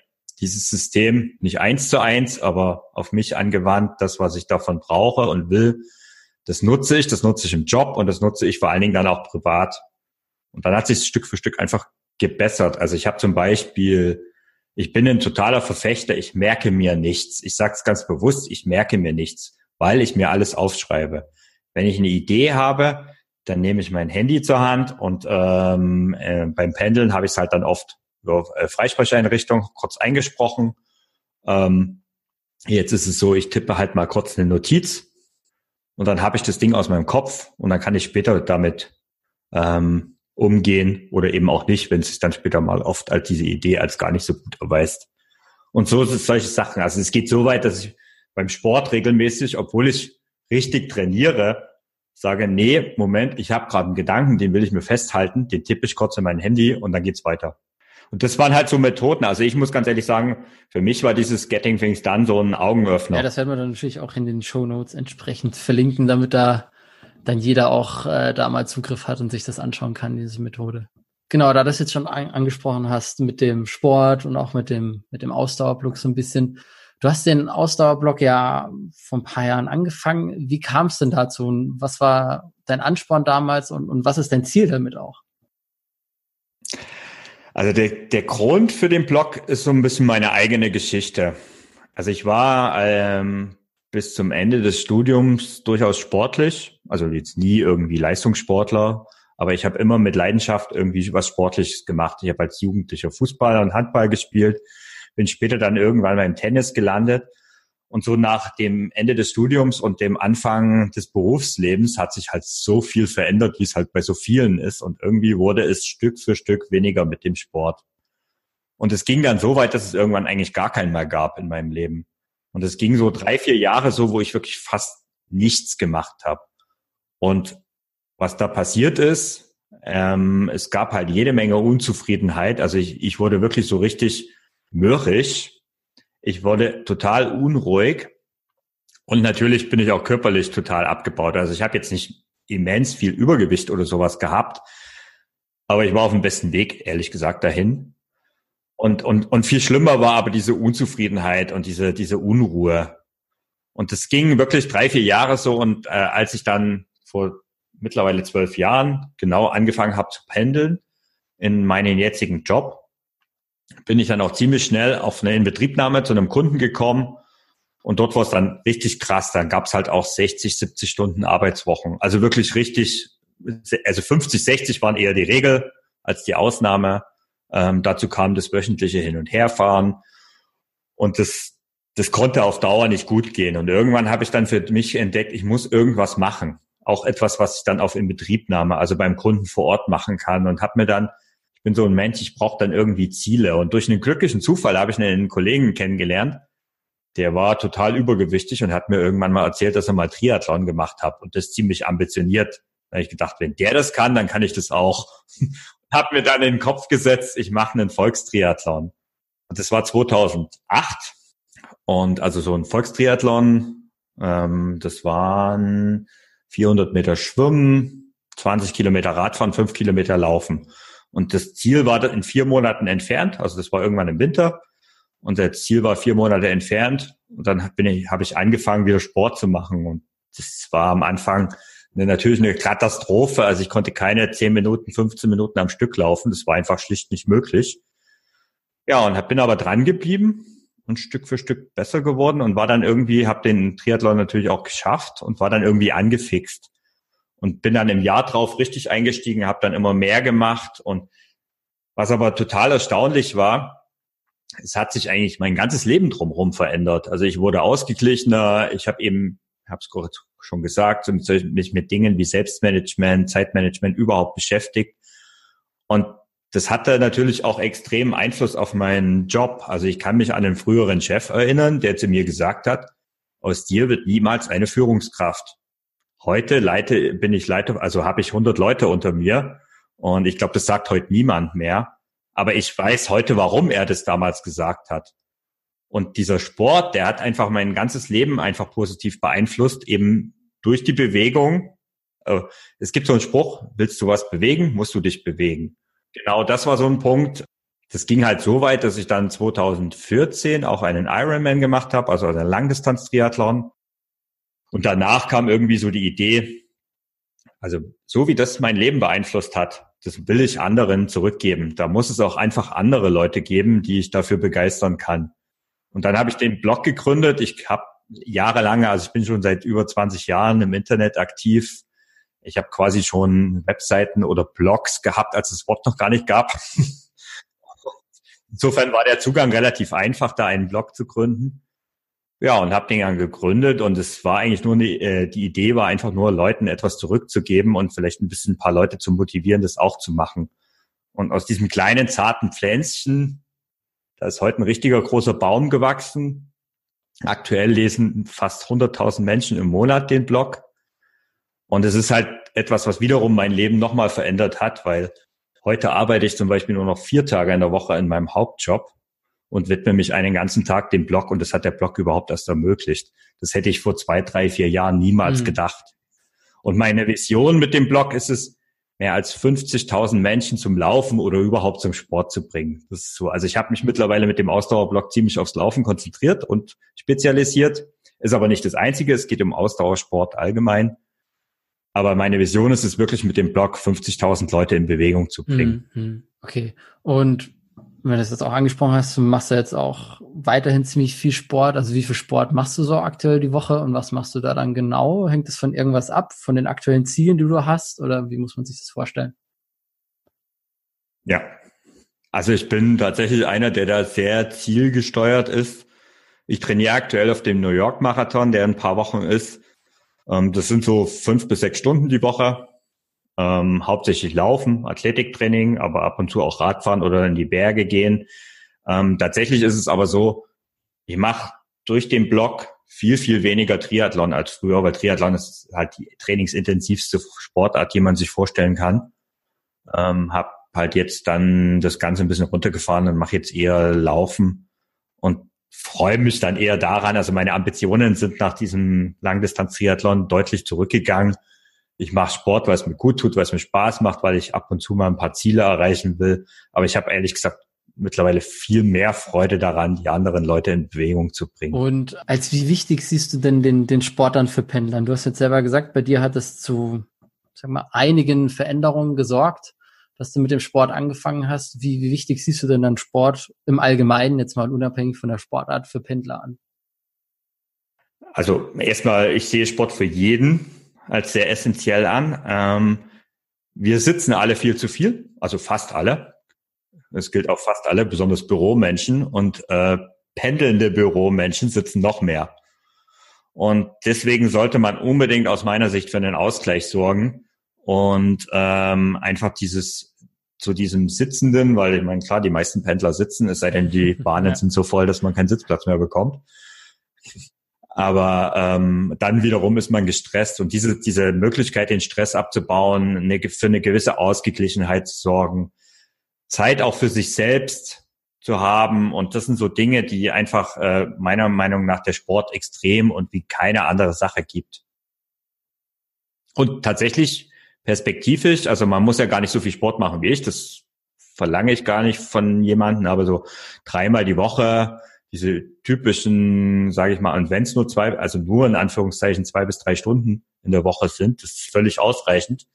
dieses System nicht eins zu eins, aber auf mich angewandt, das, was ich davon brauche und will, das nutze ich, das nutze ich im Job und das nutze ich vor allen Dingen dann auch privat. Und dann hat sich Stück für Stück einfach gebessert. Also ich habe zum Beispiel, ich bin ein totaler Verfechter, ich merke mir nichts. Ich sage es ganz bewusst, ich merke mir nichts, weil ich mir alles aufschreibe. Wenn ich eine Idee habe, dann nehme ich mein Handy zur Hand und ähm, äh, beim Pendeln habe ich es halt dann oft über äh, Freisprecheinrichtung kurz eingesprochen. Ähm, jetzt ist es so, ich tippe halt mal kurz eine Notiz und dann habe ich das Ding aus meinem Kopf und dann kann ich später damit ähm, umgehen oder eben auch nicht, wenn es sich dann später mal oft als diese Idee als gar nicht so gut erweist. Und so sind solche Sachen. Also es geht so weit, dass ich beim Sport regelmäßig, obwohl ich richtig trainiere, sage, nee, Moment, ich habe gerade einen Gedanken, den will ich mir festhalten, den tippe ich kurz in mein Handy und dann geht's weiter. Und das waren halt so Methoden. Also ich muss ganz ehrlich sagen, für mich war dieses Getting Things Done so ein Augenöffner. Ja, das werden wir dann natürlich auch in den Show Notes entsprechend verlinken, damit da dann jeder auch äh, da mal Zugriff hat und sich das anschauen kann, diese Methode. Genau, da das jetzt schon an angesprochen hast mit dem Sport und auch mit dem, mit dem Ausdauerblock so ein bisschen. Du hast den Ausdauerblock ja vor ein paar Jahren angefangen. Wie kam es denn dazu und was war dein Ansporn damals und, und was ist dein Ziel damit auch? Also der, der Grund für den Blog ist so ein bisschen meine eigene Geschichte. Also ich war ähm, bis zum Ende des Studiums durchaus sportlich, also jetzt nie irgendwie Leistungssportler, aber ich habe immer mit Leidenschaft irgendwie was Sportliches gemacht. Ich habe als Jugendlicher Fußball und Handball gespielt, bin später dann irgendwann beim Tennis gelandet. Und so nach dem Ende des Studiums und dem Anfang des Berufslebens hat sich halt so viel verändert, wie es halt bei so vielen ist. Und irgendwie wurde es Stück für Stück weniger mit dem Sport. Und es ging dann so weit, dass es irgendwann eigentlich gar keinen mehr gab in meinem Leben. Und es ging so drei, vier Jahre so, wo ich wirklich fast nichts gemacht habe. Und was da passiert ist, ähm, es gab halt jede Menge Unzufriedenheit. Also ich, ich wurde wirklich so richtig mürrisch. Ich wurde total unruhig. Und natürlich bin ich auch körperlich total abgebaut. Also ich habe jetzt nicht immens viel Übergewicht oder sowas gehabt. Aber ich war auf dem besten Weg, ehrlich gesagt, dahin. Und, und, und viel schlimmer war aber diese Unzufriedenheit und diese, diese Unruhe. Und das ging wirklich drei, vier Jahre so. Und äh, als ich dann vor mittlerweile zwölf Jahren genau angefangen habe zu pendeln in meinen jetzigen Job, bin ich dann auch ziemlich schnell auf eine Inbetriebnahme zu einem Kunden gekommen. Und dort war es dann richtig krass. Dann gab es halt auch 60, 70 Stunden Arbeitswochen. Also wirklich richtig, also 50, 60 waren eher die Regel als die Ausnahme. Ähm, dazu kam das wöchentliche Hin- und Herfahren. Und das, das konnte auf Dauer nicht gut gehen. Und irgendwann habe ich dann für mich entdeckt, ich muss irgendwas machen auch etwas, was ich dann auf Inbetriebnahme, also beim Kunden vor Ort machen kann und habe mir dann, bin so ein Mensch, ich brauche dann irgendwie Ziele und durch einen glücklichen Zufall habe ich einen Kollegen kennengelernt, der war total übergewichtig und hat mir irgendwann mal erzählt, dass er mal Triathlon gemacht hat und das ziemlich ambitioniert. Da habe ich gedacht, wenn der das kann, dann kann ich das auch. <laughs> hab mir dann in den Kopf gesetzt, ich mache einen Volkstriathlon. Und das war 2008 und also so ein Volkstriathlon, ähm, das waren 400 Meter schwimmen, 20 Kilometer Radfahren, 5 Kilometer laufen. Und das Ziel war in vier Monaten entfernt, also das war irgendwann im Winter. Und das Ziel war vier Monate entfernt. Und dann bin ich, habe ich angefangen, wieder Sport zu machen. Und das war am Anfang eine, natürlich eine Katastrophe. Also ich konnte keine 10 Minuten, 15 Minuten am Stück laufen. Das war einfach schlicht nicht möglich. Ja, und bin aber dran geblieben und Stück für Stück besser geworden und war dann irgendwie, habe den Triathlon natürlich auch geschafft und war dann irgendwie angefixt und bin dann im Jahr drauf richtig eingestiegen, habe dann immer mehr gemacht und was aber total erstaunlich war, es hat sich eigentlich mein ganzes Leben drumherum verändert. Also ich wurde ausgeglichener, ich habe eben, habe es schon gesagt, mich mit Dingen wie Selbstmanagement, Zeitmanagement überhaupt beschäftigt und das hatte natürlich auch extremen Einfluss auf meinen Job. Also ich kann mich an einen früheren Chef erinnern, der zu mir gesagt hat, aus dir wird niemals eine Führungskraft. Heute leite, bin ich Leiter, also habe ich 100 Leute unter mir und ich glaube, das sagt heute niemand mehr. Aber ich weiß heute, warum er das damals gesagt hat. Und dieser Sport, der hat einfach mein ganzes Leben einfach positiv beeinflusst, eben durch die Bewegung. Äh, es gibt so einen Spruch, willst du was bewegen, musst du dich bewegen. Genau, das war so ein Punkt. Das ging halt so weit, dass ich dann 2014 auch einen Ironman gemacht habe, also einen Langdistanz-Triathlon. Und danach kam irgendwie so die Idee, also so wie das mein Leben beeinflusst hat, das will ich anderen zurückgeben. Da muss es auch einfach andere Leute geben, die ich dafür begeistern kann. Und dann habe ich den Blog gegründet. Ich habe jahrelang, also ich bin schon seit über 20 Jahren im Internet aktiv, ich habe quasi schon Webseiten oder Blogs gehabt, als es Wort noch gar nicht gab. <laughs> Insofern war der Zugang relativ einfach, da einen Blog zu gründen. Ja, und habe den dann gegründet und es war eigentlich nur eine, äh, die Idee war einfach nur Leuten etwas zurückzugeben und vielleicht ein bisschen ein paar Leute zu motivieren, das auch zu machen. Und aus diesem kleinen zarten Pflänzchen, da ist heute ein richtiger großer Baum gewachsen. Aktuell lesen fast 100.000 Menschen im Monat den Blog. Und es ist halt etwas, was wiederum mein Leben nochmal verändert hat, weil heute arbeite ich zum Beispiel nur noch vier Tage in der Woche in meinem Hauptjob und widme mich einen ganzen Tag dem Blog und das hat der Blog überhaupt erst ermöglicht. Das hätte ich vor zwei, drei, vier Jahren niemals mhm. gedacht. Und meine Vision mit dem Blog ist es, mehr als 50.000 Menschen zum Laufen oder überhaupt zum Sport zu bringen. Das ist so. Also ich habe mich mittlerweile mit dem Ausdauerblog ziemlich aufs Laufen konzentriert und spezialisiert. Ist aber nicht das Einzige. Es geht um Ausdauersport allgemein. Aber meine Vision ist es wirklich mit dem Blog 50.000 Leute in Bewegung zu bringen. Mhm. Okay. Und wenn du das jetzt auch angesprochen hast, du machst ja jetzt auch weiterhin ziemlich viel Sport. Also wie viel Sport machst du so aktuell die Woche und was machst du da dann genau? Hängt es von irgendwas ab, von den aktuellen Zielen, die du hast oder wie muss man sich das vorstellen? Ja, also ich bin tatsächlich einer, der da sehr zielgesteuert ist. Ich trainiere aktuell auf dem New York Marathon, der in ein paar Wochen ist. Ähm, das sind so fünf bis sechs Stunden die Woche ähm, hauptsächlich Laufen, Athletiktraining, aber ab und zu auch Radfahren oder in die Berge gehen. Ähm, tatsächlich ist es aber so, ich mache durch den Blog viel, viel weniger Triathlon als früher, weil Triathlon ist halt die trainingsintensivste Sportart, die man sich vorstellen kann. Ähm, hab halt jetzt dann das Ganze ein bisschen runtergefahren und mache jetzt eher Laufen und freue mich dann eher daran. Also meine Ambitionen sind nach diesem Langdistanz-Triathlon deutlich zurückgegangen ich mache Sport, weil es mir gut tut, weil es mir Spaß macht, weil ich ab und zu mal ein paar Ziele erreichen will. Aber ich habe ehrlich gesagt mittlerweile viel mehr Freude daran, die anderen Leute in Bewegung zu bringen. Und als wie wichtig siehst du denn den, den Sport dann für Pendlern? Du hast jetzt selber gesagt, bei dir hat es zu, sag mal, einigen Veränderungen gesorgt, dass du mit dem Sport angefangen hast. Wie, wie wichtig siehst du denn dann Sport im Allgemeinen, jetzt mal unabhängig von der Sportart für Pendler an? Also erstmal, ich sehe Sport für jeden als sehr essentiell an. Ähm, wir sitzen alle viel zu viel, also fast alle. Das gilt auch fast alle, besonders Büromenschen und äh, pendelnde Büromenschen sitzen noch mehr. Und deswegen sollte man unbedingt aus meiner Sicht für einen Ausgleich sorgen und ähm, einfach dieses zu diesem Sitzenden, weil ich meine, klar, die meisten Pendler sitzen, es sei denn, die <laughs> Bahnen ja. sind so voll, dass man keinen Sitzplatz mehr bekommt. Aber ähm, dann wiederum ist man gestresst und diese, diese Möglichkeit, den Stress abzubauen, eine, für eine gewisse Ausgeglichenheit zu sorgen, Zeit auch für sich selbst zu haben. Und das sind so Dinge, die einfach äh, meiner Meinung nach der Sport extrem und wie keine andere Sache gibt. Und tatsächlich perspektivisch, also man muss ja gar nicht so viel Sport machen wie ich, das verlange ich gar nicht von jemandem, aber so dreimal die Woche diese typischen, sage ich mal, und wenn es nur zwei, also nur in Anführungszeichen zwei bis drei Stunden in der Woche sind, das ist völlig ausreichend.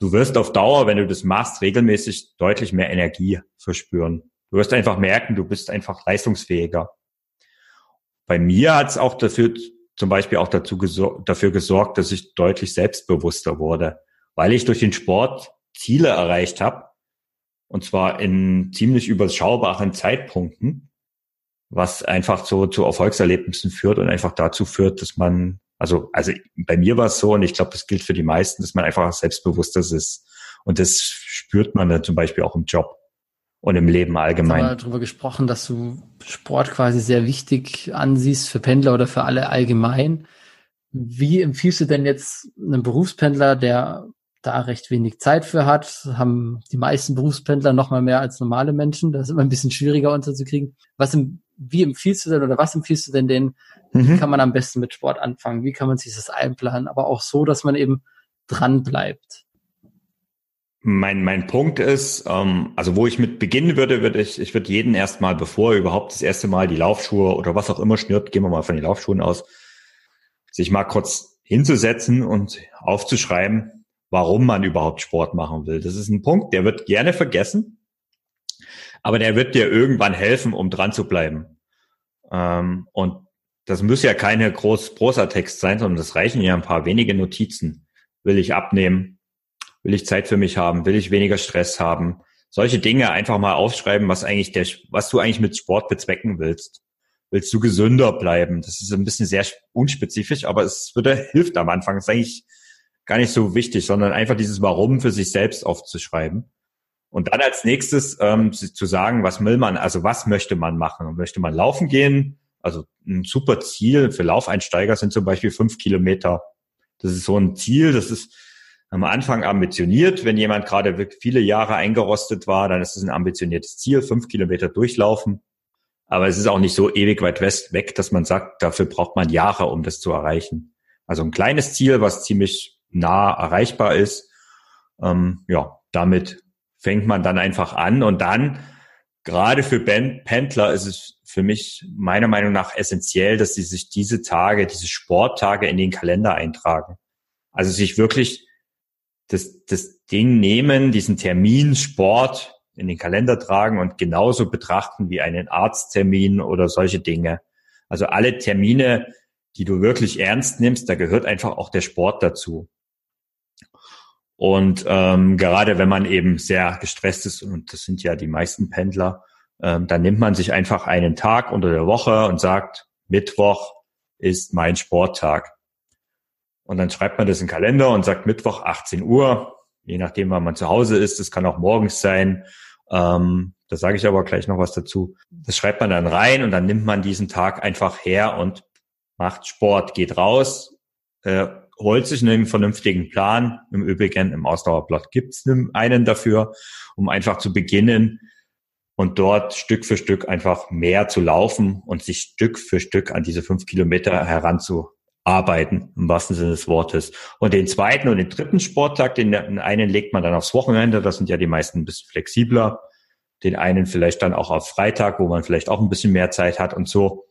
Du wirst auf Dauer, wenn du das machst, regelmäßig deutlich mehr Energie verspüren. Du wirst einfach merken, du bist einfach leistungsfähiger. Bei mir hat es auch dafür, zum Beispiel auch dazu gesor dafür gesorgt, dass ich deutlich selbstbewusster wurde, weil ich durch den Sport Ziele erreicht habe, und zwar in ziemlich überschaubaren Zeitpunkten was einfach so zu Erfolgserlebnissen führt und einfach dazu führt, dass man, also, also bei mir war es so und ich glaube, das gilt für die meisten, dass man einfach selbstbewusster ist. Und das spürt man dann zum Beispiel auch im Job und im Leben allgemein. Wir haben darüber gesprochen, dass du Sport quasi sehr wichtig ansiehst für Pendler oder für alle allgemein. Wie empfiehlst du denn jetzt einem Berufspendler, der da recht wenig Zeit für hat, haben die meisten Berufspendler noch mal mehr als normale Menschen. Das ist immer ein bisschen schwieriger unterzukriegen. Was wie empfiehlst du denn oder was empfiehlst du denn denen? Mhm. Wie kann man am besten mit Sport anfangen? Wie kann man sich das einplanen? Aber auch so, dass man eben dran bleibt. Mein, mein Punkt ist, ähm, also wo ich mit beginnen würde, würde ich, ich würde jeden erstmal, bevor er überhaupt das erste Mal die Laufschuhe oder was auch immer schnürt, gehen wir mal von den Laufschuhen aus, sich mal kurz hinzusetzen und aufzuschreiben, warum man überhaupt Sport machen will. Das ist ein Punkt, der wird gerne vergessen, aber der wird dir irgendwann helfen, um dran zu bleiben. Ähm, und das muss ja keine groß Prosa-Text sein, sondern das reichen ja ein paar wenige Notizen. Will ich abnehmen? Will ich Zeit für mich haben? Will ich weniger Stress haben? Solche Dinge einfach mal aufschreiben, was eigentlich der, was du eigentlich mit Sport bezwecken willst. Willst du gesünder bleiben? Das ist ein bisschen sehr unspezifisch, aber es würde, <laughs> hilft am Anfang. Das ist eigentlich gar nicht so wichtig, sondern einfach dieses Warum für sich selbst aufzuschreiben. Und dann als nächstes ähm, zu sagen, was will man, also was möchte man machen? Möchte man laufen gehen? Also ein super Ziel für Laufeinsteiger sind zum Beispiel fünf Kilometer. Das ist so ein Ziel, das ist am Anfang ambitioniert. Wenn jemand gerade viele Jahre eingerostet war, dann ist es ein ambitioniertes Ziel, fünf Kilometer durchlaufen. Aber es ist auch nicht so ewig weit west weg, dass man sagt, dafür braucht man Jahre, um das zu erreichen. Also ein kleines Ziel, was ziemlich nah erreichbar ist. Ähm, ja, damit fängt man dann einfach an und dann gerade für Pendler ist es für mich meiner Meinung nach essentiell, dass sie sich diese Tage, diese Sporttage in den Kalender eintragen. Also sich wirklich das, das Ding nehmen, diesen Termin Sport in den Kalender tragen und genauso betrachten wie einen Arzttermin oder solche Dinge. Also alle Termine, die du wirklich ernst nimmst, da gehört einfach auch der Sport dazu. Und ähm, gerade wenn man eben sehr gestresst ist, und das sind ja die meisten Pendler, ähm, dann nimmt man sich einfach einen Tag unter der Woche und sagt, Mittwoch ist mein Sporttag. Und dann schreibt man das in den Kalender und sagt Mittwoch 18 Uhr, je nachdem, wann man zu Hause ist. Das kann auch morgens sein. Ähm, da sage ich aber gleich noch was dazu. Das schreibt man dann rein und dann nimmt man diesen Tag einfach her und macht Sport, geht raus, äh, holt sich einen vernünftigen Plan. Im Übrigen im Ausdauerblatt gibt es einen dafür, um einfach zu beginnen und dort Stück für Stück einfach mehr zu laufen und sich Stück für Stück an diese fünf Kilometer heranzuarbeiten, im wahrsten Sinne des Wortes. Und den zweiten und den dritten Sporttag, den, den einen legt man dann aufs Wochenende, das sind ja die meisten ein bisschen flexibler. Den einen vielleicht dann auch auf Freitag, wo man vielleicht auch ein bisschen mehr Zeit hat und so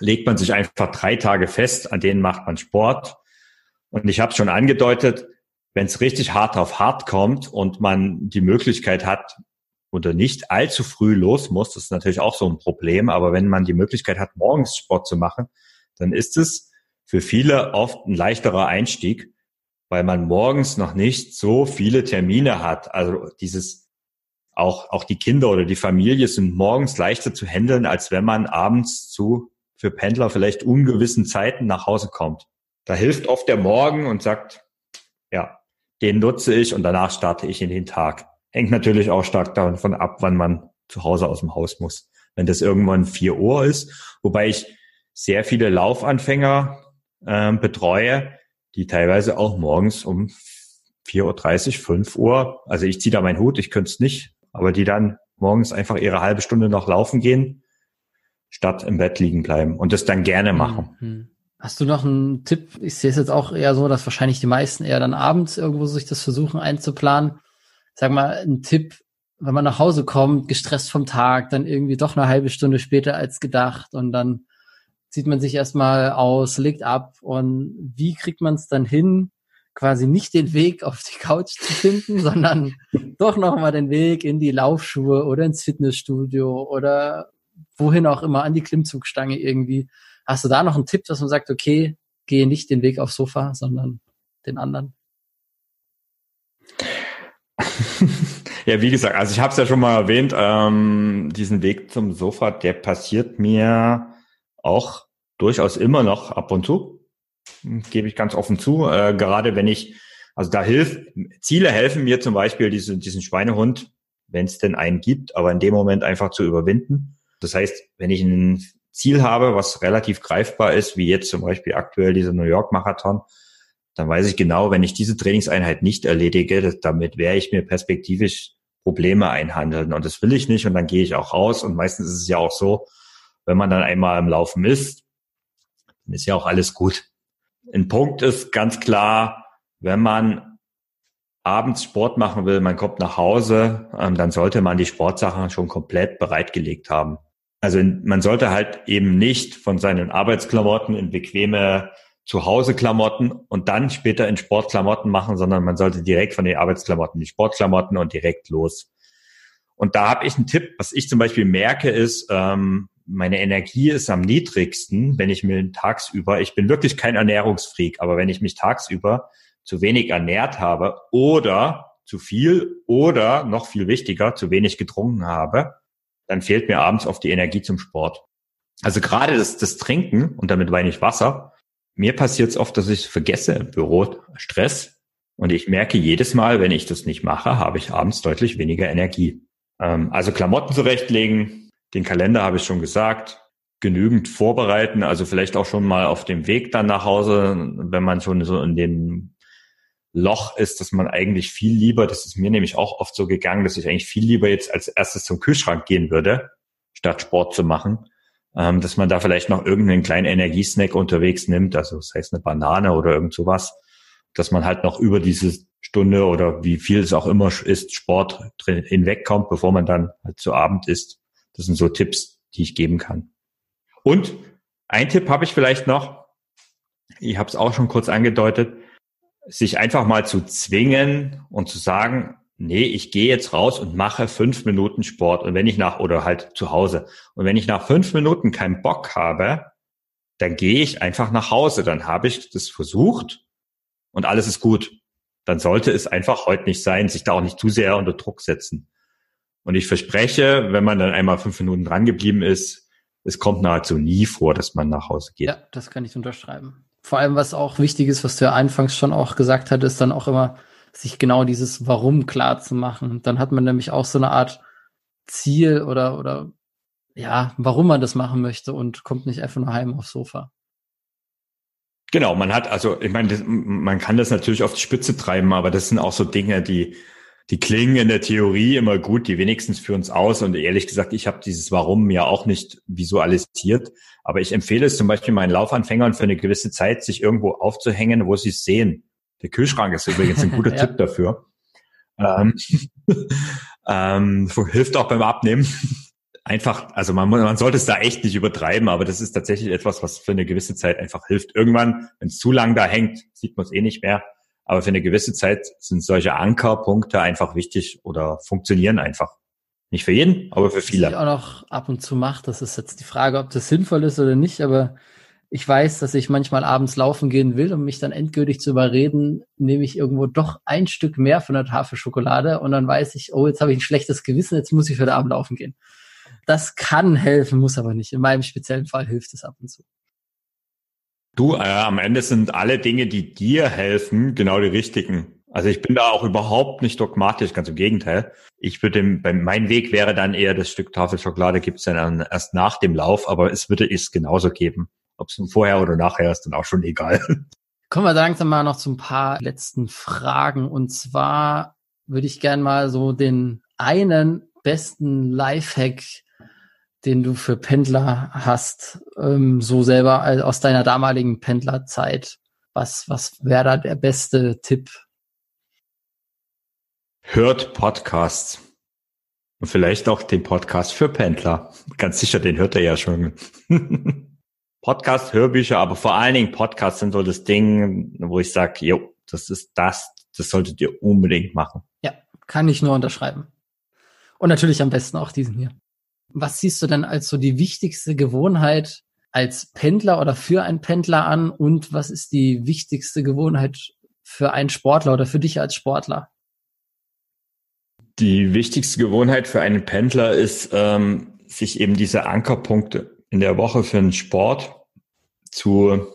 legt man sich einfach drei Tage fest, an denen macht man Sport. Und ich habe schon angedeutet, wenn es richtig hart auf hart kommt und man die Möglichkeit hat oder nicht allzu früh los muss, das ist natürlich auch so ein Problem, aber wenn man die Möglichkeit hat, morgens Sport zu machen, dann ist es für viele oft ein leichterer Einstieg, weil man morgens noch nicht so viele Termine hat. Also dieses auch, auch die Kinder oder die Familie sind morgens leichter zu handeln, als wenn man abends zu für Pendler vielleicht ungewissen Zeiten nach Hause kommt. Da hilft oft der Morgen und sagt, ja, den nutze ich und danach starte ich in den Tag. Hängt natürlich auch stark davon ab, wann man zu Hause aus dem Haus muss. Wenn das irgendwann vier Uhr ist, wobei ich sehr viele Laufanfänger äh, betreue, die teilweise auch morgens um 4.30 Uhr, 5 Uhr, also ich ziehe da meinen Hut, ich könnte es nicht, aber die dann morgens einfach ihre halbe Stunde noch laufen gehen, statt im Bett liegen bleiben und das dann gerne machen. Mhm. Hast du noch einen Tipp? Ich sehe es jetzt auch eher so, dass wahrscheinlich die meisten eher dann abends irgendwo sich das versuchen einzuplanen. Sag mal, ein Tipp, wenn man nach Hause kommt, gestresst vom Tag, dann irgendwie doch eine halbe Stunde später als gedacht und dann zieht man sich erstmal aus, legt ab und wie kriegt man es dann hin, quasi nicht den Weg <laughs> auf die Couch zu finden, sondern doch nochmal den Weg in die Laufschuhe oder ins Fitnessstudio oder wohin auch immer, an die Klimmzugstange irgendwie. Hast du da noch einen Tipp, dass man sagt, okay, gehe nicht den Weg aufs Sofa, sondern den anderen? ja, wie gesagt, also ich habe es ja schon mal erwähnt, ähm, diesen Weg zum Sofa, der passiert mir auch durchaus immer noch ab und zu, gebe ich ganz offen zu. Äh, gerade wenn ich, also da hilft, Ziele helfen mir zum Beispiel, diese, diesen Schweinehund, wenn es denn einen gibt, aber in dem Moment einfach zu überwinden. Das heißt, wenn ich ein Ziel habe, was relativ greifbar ist, wie jetzt zum Beispiel aktuell dieser New York Marathon, dann weiß ich genau, wenn ich diese Trainingseinheit nicht erledige, damit werde ich mir perspektivisch Probleme einhandeln. Und das will ich nicht und dann gehe ich auch raus. Und meistens ist es ja auch so, wenn man dann einmal im Laufen ist, dann ist ja auch alles gut. Ein Punkt ist ganz klar, wenn man abends Sport machen will, man kommt nach Hause, ähm, dann sollte man die Sportsachen schon komplett bereitgelegt haben. Also man sollte halt eben nicht von seinen Arbeitsklamotten in bequeme Zuhause-Klamotten und dann später in Sportklamotten machen, sondern man sollte direkt von den Arbeitsklamotten die Sportklamotten und direkt los. Und da habe ich einen Tipp, was ich zum Beispiel merke, ist, ähm, meine Energie ist am niedrigsten, wenn ich mir tagsüber, ich bin wirklich kein Ernährungsfreak, aber wenn ich mich tagsüber zu wenig ernährt habe oder zu viel oder noch viel wichtiger, zu wenig getrunken habe, dann fehlt mir abends oft die Energie zum Sport. Also gerade das, das Trinken, und damit meine ich Wasser, mir passiert es oft, dass ich vergesse im Büro Stress. Und ich merke jedes Mal, wenn ich das nicht mache, habe ich abends deutlich weniger Energie. Ähm, also Klamotten zurechtlegen, den Kalender habe ich schon gesagt, genügend vorbereiten, also vielleicht auch schon mal auf dem Weg dann nach Hause, wenn man schon so in dem Loch ist, dass man eigentlich viel lieber, das ist mir nämlich auch oft so gegangen, dass ich eigentlich viel lieber jetzt als erstes zum Kühlschrank gehen würde, statt Sport zu machen, ähm, dass man da vielleicht noch irgendeinen kleinen Energiesnack unterwegs nimmt, also das heißt eine Banane oder irgend sowas, dass man halt noch über diese Stunde oder wie viel es auch immer ist, Sport drin hinwegkommt, bevor man dann halt zu Abend isst. Das sind so Tipps, die ich geben kann. Und ein Tipp habe ich vielleicht noch, ich habe es auch schon kurz angedeutet, sich einfach mal zu zwingen und zu sagen, nee, ich gehe jetzt raus und mache fünf Minuten Sport und wenn ich nach, oder halt zu Hause, und wenn ich nach fünf Minuten keinen Bock habe, dann gehe ich einfach nach Hause, dann habe ich das versucht und alles ist gut. Dann sollte es einfach heute nicht sein, sich da auch nicht zu sehr unter Druck setzen. Und ich verspreche, wenn man dann einmal fünf Minuten dran geblieben ist, es kommt nahezu nie vor, dass man nach Hause geht. Ja, das kann ich unterschreiben. Vor allem, was auch wichtig ist, was du ja anfangs schon auch gesagt hattest, dann auch immer sich genau dieses Warum klar zu machen. Dann hat man nämlich auch so eine Art Ziel oder, oder ja, warum man das machen möchte und kommt nicht einfach nur heim aufs Sofa. Genau, man hat, also ich meine, das, man kann das natürlich auf die Spitze treiben, aber das sind auch so Dinge, die, die klingen in der Theorie immer gut, die wenigstens für uns aus. Und ehrlich gesagt, ich habe dieses Warum ja auch nicht visualisiert. Aber ich empfehle es zum Beispiel meinen Laufanfängern für eine gewisse Zeit, sich irgendwo aufzuhängen, wo sie es sehen. Der Kühlschrank ist übrigens ein guter <laughs> ja. Tipp dafür. Ähm, <laughs> ähm, hilft auch beim Abnehmen. Einfach, also man, man sollte es da echt nicht übertreiben, aber das ist tatsächlich etwas, was für eine gewisse Zeit einfach hilft. Irgendwann, wenn es zu lang da hängt, sieht man es eh nicht mehr. Aber für eine gewisse Zeit sind solche Ankerpunkte einfach wichtig oder funktionieren einfach. Nicht für jeden, aber für viele. Was ich auch noch ab und zu mache, das ist jetzt die Frage, ob das sinnvoll ist oder nicht, aber ich weiß, dass ich manchmal abends laufen gehen will, um mich dann endgültig zu überreden, nehme ich irgendwo doch ein Stück mehr von der Tafel Schokolade und dann weiß ich, oh, jetzt habe ich ein schlechtes Gewissen, jetzt muss ich für den Abend laufen gehen. Das kann helfen, muss aber nicht. In meinem speziellen Fall hilft es ab und zu. Du, äh, am Ende sind alle Dinge, die dir helfen, genau die richtigen. Also ich bin da auch überhaupt nicht dogmatisch, ganz im Gegenteil. Ich würde, mein Weg wäre dann eher das Stück Tafelschokolade gibt es dann erst nach dem Lauf, aber es würde es genauso geben. Ob es nun vorher oder nachher ist, dann auch schon egal. <laughs> Kommen wir langsam mal noch zu ein paar letzten Fragen. Und zwar würde ich gern mal so den einen besten Lifehack, den du für Pendler hast, ähm, so selber aus deiner damaligen Pendlerzeit. Was, was wäre da der beste Tipp? Hört Podcasts. Und vielleicht auch den Podcast für Pendler. Ganz sicher, den hört er ja schon. <laughs> Podcast, Hörbücher, aber vor allen Dingen Podcasts sind so das Ding, wo ich sage, jo, das ist das, das solltet ihr unbedingt machen. Ja, kann ich nur unterschreiben. Und natürlich am besten auch diesen hier. Was siehst du denn als so die wichtigste Gewohnheit als Pendler oder für einen Pendler an? Und was ist die wichtigste Gewohnheit für einen Sportler oder für dich als Sportler? Die wichtigste Gewohnheit für einen Pendler ist, ähm, sich eben diese Ankerpunkte in der Woche für den Sport zu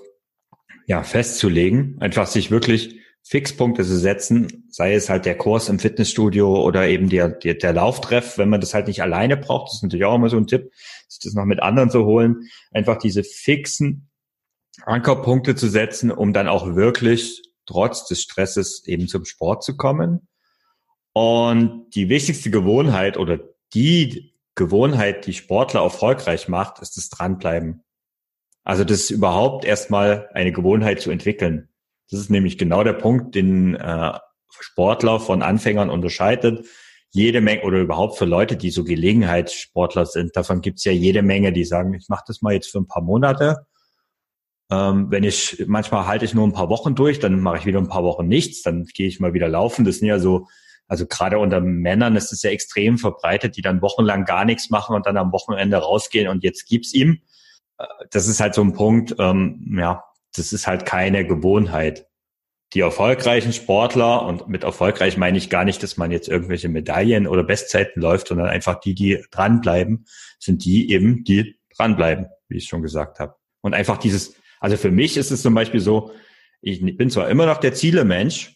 ja, festzulegen, einfach sich wirklich Fixpunkte zu setzen, sei es halt der Kurs im Fitnessstudio oder eben der, der, der Lauftreff, wenn man das halt nicht alleine braucht, das ist natürlich auch immer so ein Tipp, sich das noch mit anderen zu holen, einfach diese fixen Ankerpunkte zu setzen, um dann auch wirklich trotz des Stresses eben zum Sport zu kommen. Und die wichtigste Gewohnheit oder die Gewohnheit, die Sportler erfolgreich macht, ist das Dranbleiben. Also das ist überhaupt erstmal eine Gewohnheit zu entwickeln. Das ist nämlich genau der Punkt, den äh, Sportler von Anfängern unterscheidet. Jede Menge oder überhaupt für Leute, die so Gelegenheitssportler sind, davon gibt's ja jede Menge, die sagen, ich mache das mal jetzt für ein paar Monate. Ähm, wenn ich manchmal halte ich nur ein paar Wochen durch, dann mache ich wieder ein paar Wochen nichts, dann gehe ich mal wieder laufen. Das sind ja so, also gerade unter Männern ist es ja extrem verbreitet, die dann wochenlang gar nichts machen und dann am Wochenende rausgehen und jetzt gibt's ihm das ist halt so ein Punkt, ähm, ja, das ist halt keine Gewohnheit. Die erfolgreichen Sportler, und mit erfolgreich meine ich gar nicht, dass man jetzt irgendwelche Medaillen oder Bestzeiten läuft, sondern einfach die, die dranbleiben, sind die eben, die dranbleiben, wie ich schon gesagt habe. Und einfach dieses, also für mich ist es zum Beispiel so, ich bin zwar immer noch der Ziele-Mensch,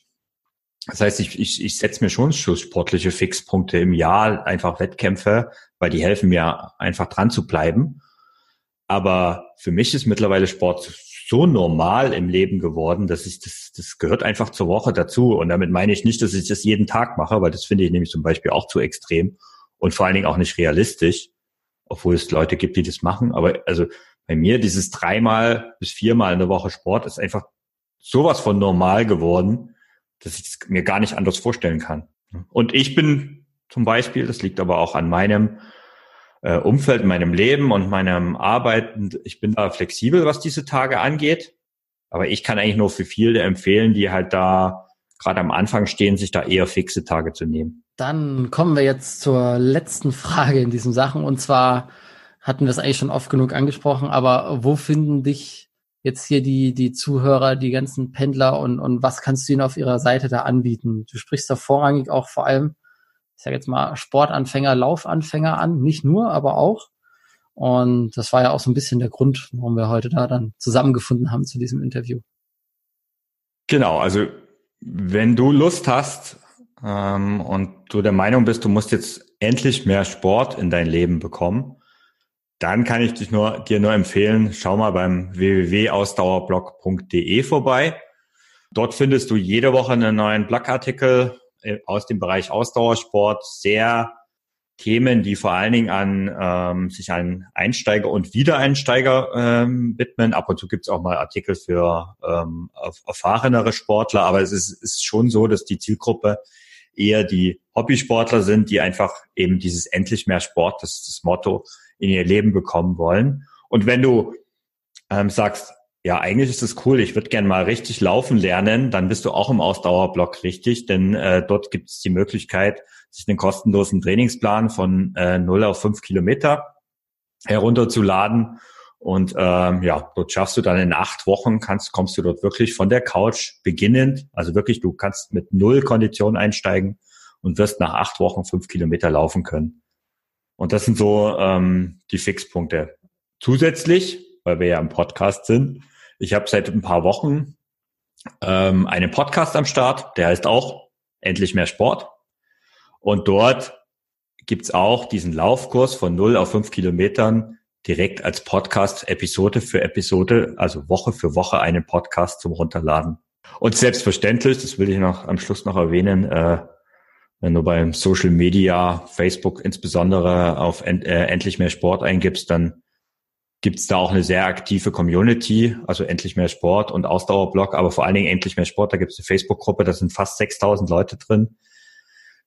das heißt, ich, ich, ich setze mir schon sportliche Fixpunkte im Jahr, einfach Wettkämpfe, weil die helfen mir einfach dran zu bleiben. Aber für mich ist mittlerweile Sport so normal im Leben geworden, dass ich das, das gehört einfach zur Woche dazu. Und damit meine ich nicht, dass ich das jeden Tag mache, weil das finde ich nämlich zum Beispiel auch zu extrem und vor allen Dingen auch nicht realistisch, obwohl es Leute gibt, die das machen. Aber also bei mir dieses dreimal bis viermal in der Woche Sport ist einfach sowas von normal geworden, dass ich es mir gar nicht anders vorstellen kann. Und ich bin zum Beispiel, das liegt aber auch an meinem äh, Umfeld, meinem Leben und meinem Arbeiten, ich bin da flexibel, was diese Tage angeht. Aber ich kann eigentlich nur für viele empfehlen, die halt da gerade am Anfang stehen, sich da eher fixe Tage zu nehmen. Dann kommen wir jetzt zur letzten Frage in diesen Sachen. Und zwar hatten wir es eigentlich schon oft genug angesprochen, aber wo finden dich jetzt hier die, die Zuhörer, die ganzen Pendler und, und was kannst du ihnen auf ihrer Seite da anbieten? Du sprichst da vorrangig auch vor allem, ich sage jetzt mal, Sportanfänger, Laufanfänger an, nicht nur, aber auch. Und das war ja auch so ein bisschen der Grund, warum wir heute da dann zusammengefunden haben zu diesem Interview. Genau, also wenn du Lust hast ähm, und du der Meinung bist, du musst jetzt endlich mehr Sport in dein Leben bekommen, dann kann ich dich nur, dir nur empfehlen, schau mal beim www.ausdauerblog.de vorbei. Dort findest du jede Woche einen neuen Blogartikel aus dem Bereich Ausdauersport, sehr Themen, die vor allen Dingen an ähm, sich an Einsteiger und Wiedereinsteiger ähm, widmen. Ab und zu gibt's auch mal Artikel für ähm, erfahrenere Sportler, aber es ist, ist schon so, dass die Zielgruppe eher die Hobbysportler sind, die einfach eben dieses endlich mehr Sport, das ist das Motto, in ihr Leben bekommen wollen. Und wenn du ähm, sagst, ja, eigentlich ist es cool, ich würde gern mal richtig laufen lernen, dann bist du auch im Ausdauerblock richtig, denn äh, dort gibt es die Möglichkeit, sich einen kostenlosen Trainingsplan von äh, 0 auf 5 Kilometer herunterzuladen. Und ähm, ja, dort schaffst du dann in acht Wochen, kannst, kommst du dort wirklich von der Couch beginnend, also wirklich, du kannst mit null Kondition einsteigen und wirst nach acht Wochen fünf Kilometer laufen können. Und das sind so ähm, die Fixpunkte. Zusätzlich, weil wir ja im Podcast sind, ich habe seit ein paar Wochen ähm, einen Podcast am Start, der heißt auch Endlich mehr Sport. Und dort gibt's auch diesen Laufkurs von 0 auf 5 Kilometern direkt als Podcast Episode für Episode, also Woche für Woche einen Podcast zum Runterladen. Und selbstverständlich, das will ich noch am Schluss noch erwähnen, äh, wenn du beim Social Media, Facebook insbesondere auf end, äh, endlich mehr Sport eingibst, dann gibt es da auch eine sehr aktive Community, also endlich mehr Sport und Ausdauerblog, aber vor allen Dingen endlich mehr Sport. Da gibt es eine Facebook-Gruppe, da sind fast 6000 Leute drin.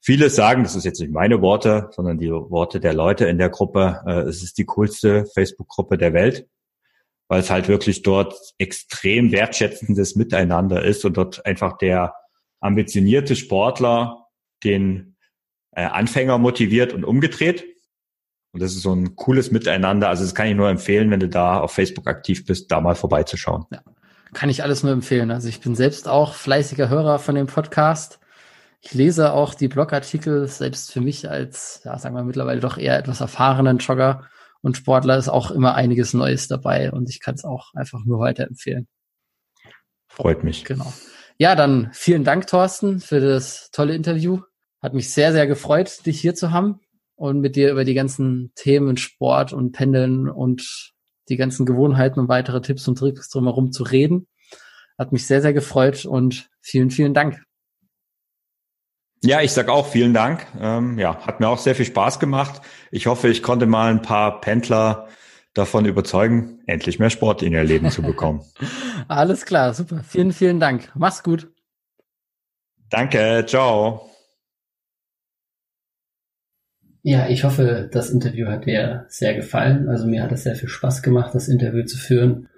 Viele sagen, das ist jetzt nicht meine Worte, sondern die Worte der Leute in der Gruppe, äh, es ist die coolste Facebook-Gruppe der Welt, weil es halt wirklich dort extrem wertschätzendes Miteinander ist und dort einfach der ambitionierte Sportler den äh, Anfänger motiviert und umgedreht. Und das ist so ein cooles Miteinander. Also das kann ich nur empfehlen, wenn du da auf Facebook aktiv bist, da mal vorbeizuschauen. Ja, kann ich alles nur empfehlen. Also ich bin selbst auch fleißiger Hörer von dem Podcast. Ich lese auch die Blogartikel, selbst für mich als, ja, sagen wir mittlerweile doch eher etwas erfahrenen Jogger und Sportler ist auch immer einiges Neues dabei und ich kann es auch einfach nur weiterempfehlen. Freut mich. Genau. Ja, dann vielen Dank, Thorsten, für das tolle Interview. Hat mich sehr, sehr gefreut, dich hier zu haben und mit dir über die ganzen Themen Sport und Pendeln und die ganzen Gewohnheiten und weitere Tipps und Tricks drumherum zu reden. Hat mich sehr, sehr gefreut und vielen, vielen Dank. Ja, ich sag auch vielen Dank. Ähm, ja, hat mir auch sehr viel Spaß gemacht. Ich hoffe, ich konnte mal ein paar Pendler davon überzeugen, endlich mehr Sport in ihr Leben zu bekommen. <laughs> Alles klar, super. Vielen, vielen Dank. Mach's gut. Danke, ciao. Ja, ich hoffe, das Interview hat dir sehr gefallen. Also mir hat es sehr viel Spaß gemacht, das Interview zu führen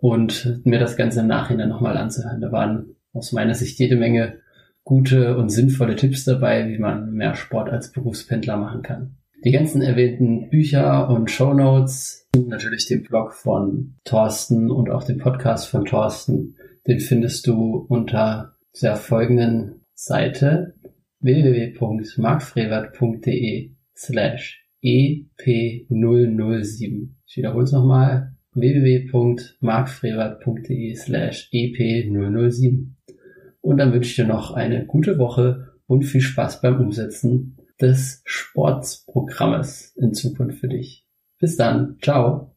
und mir das Ganze im Nachhinein nochmal anzuhören. Da waren aus meiner Sicht jede Menge gute und sinnvolle Tipps dabei, wie man mehr Sport als Berufspendler machen kann. Die ganzen erwähnten Bücher und Show Notes, natürlich den Blog von Thorsten und auch den Podcast von Thorsten, den findest du unter der folgenden Seite www.markfrevert.de slash ep007. Ich wiederhole es nochmal www.markfrevert.de slash ep007. Und dann wünsche ich dir noch eine gute Woche und viel Spaß beim Umsetzen des Sportsprogrammes in Zukunft für dich. Bis dann. Ciao.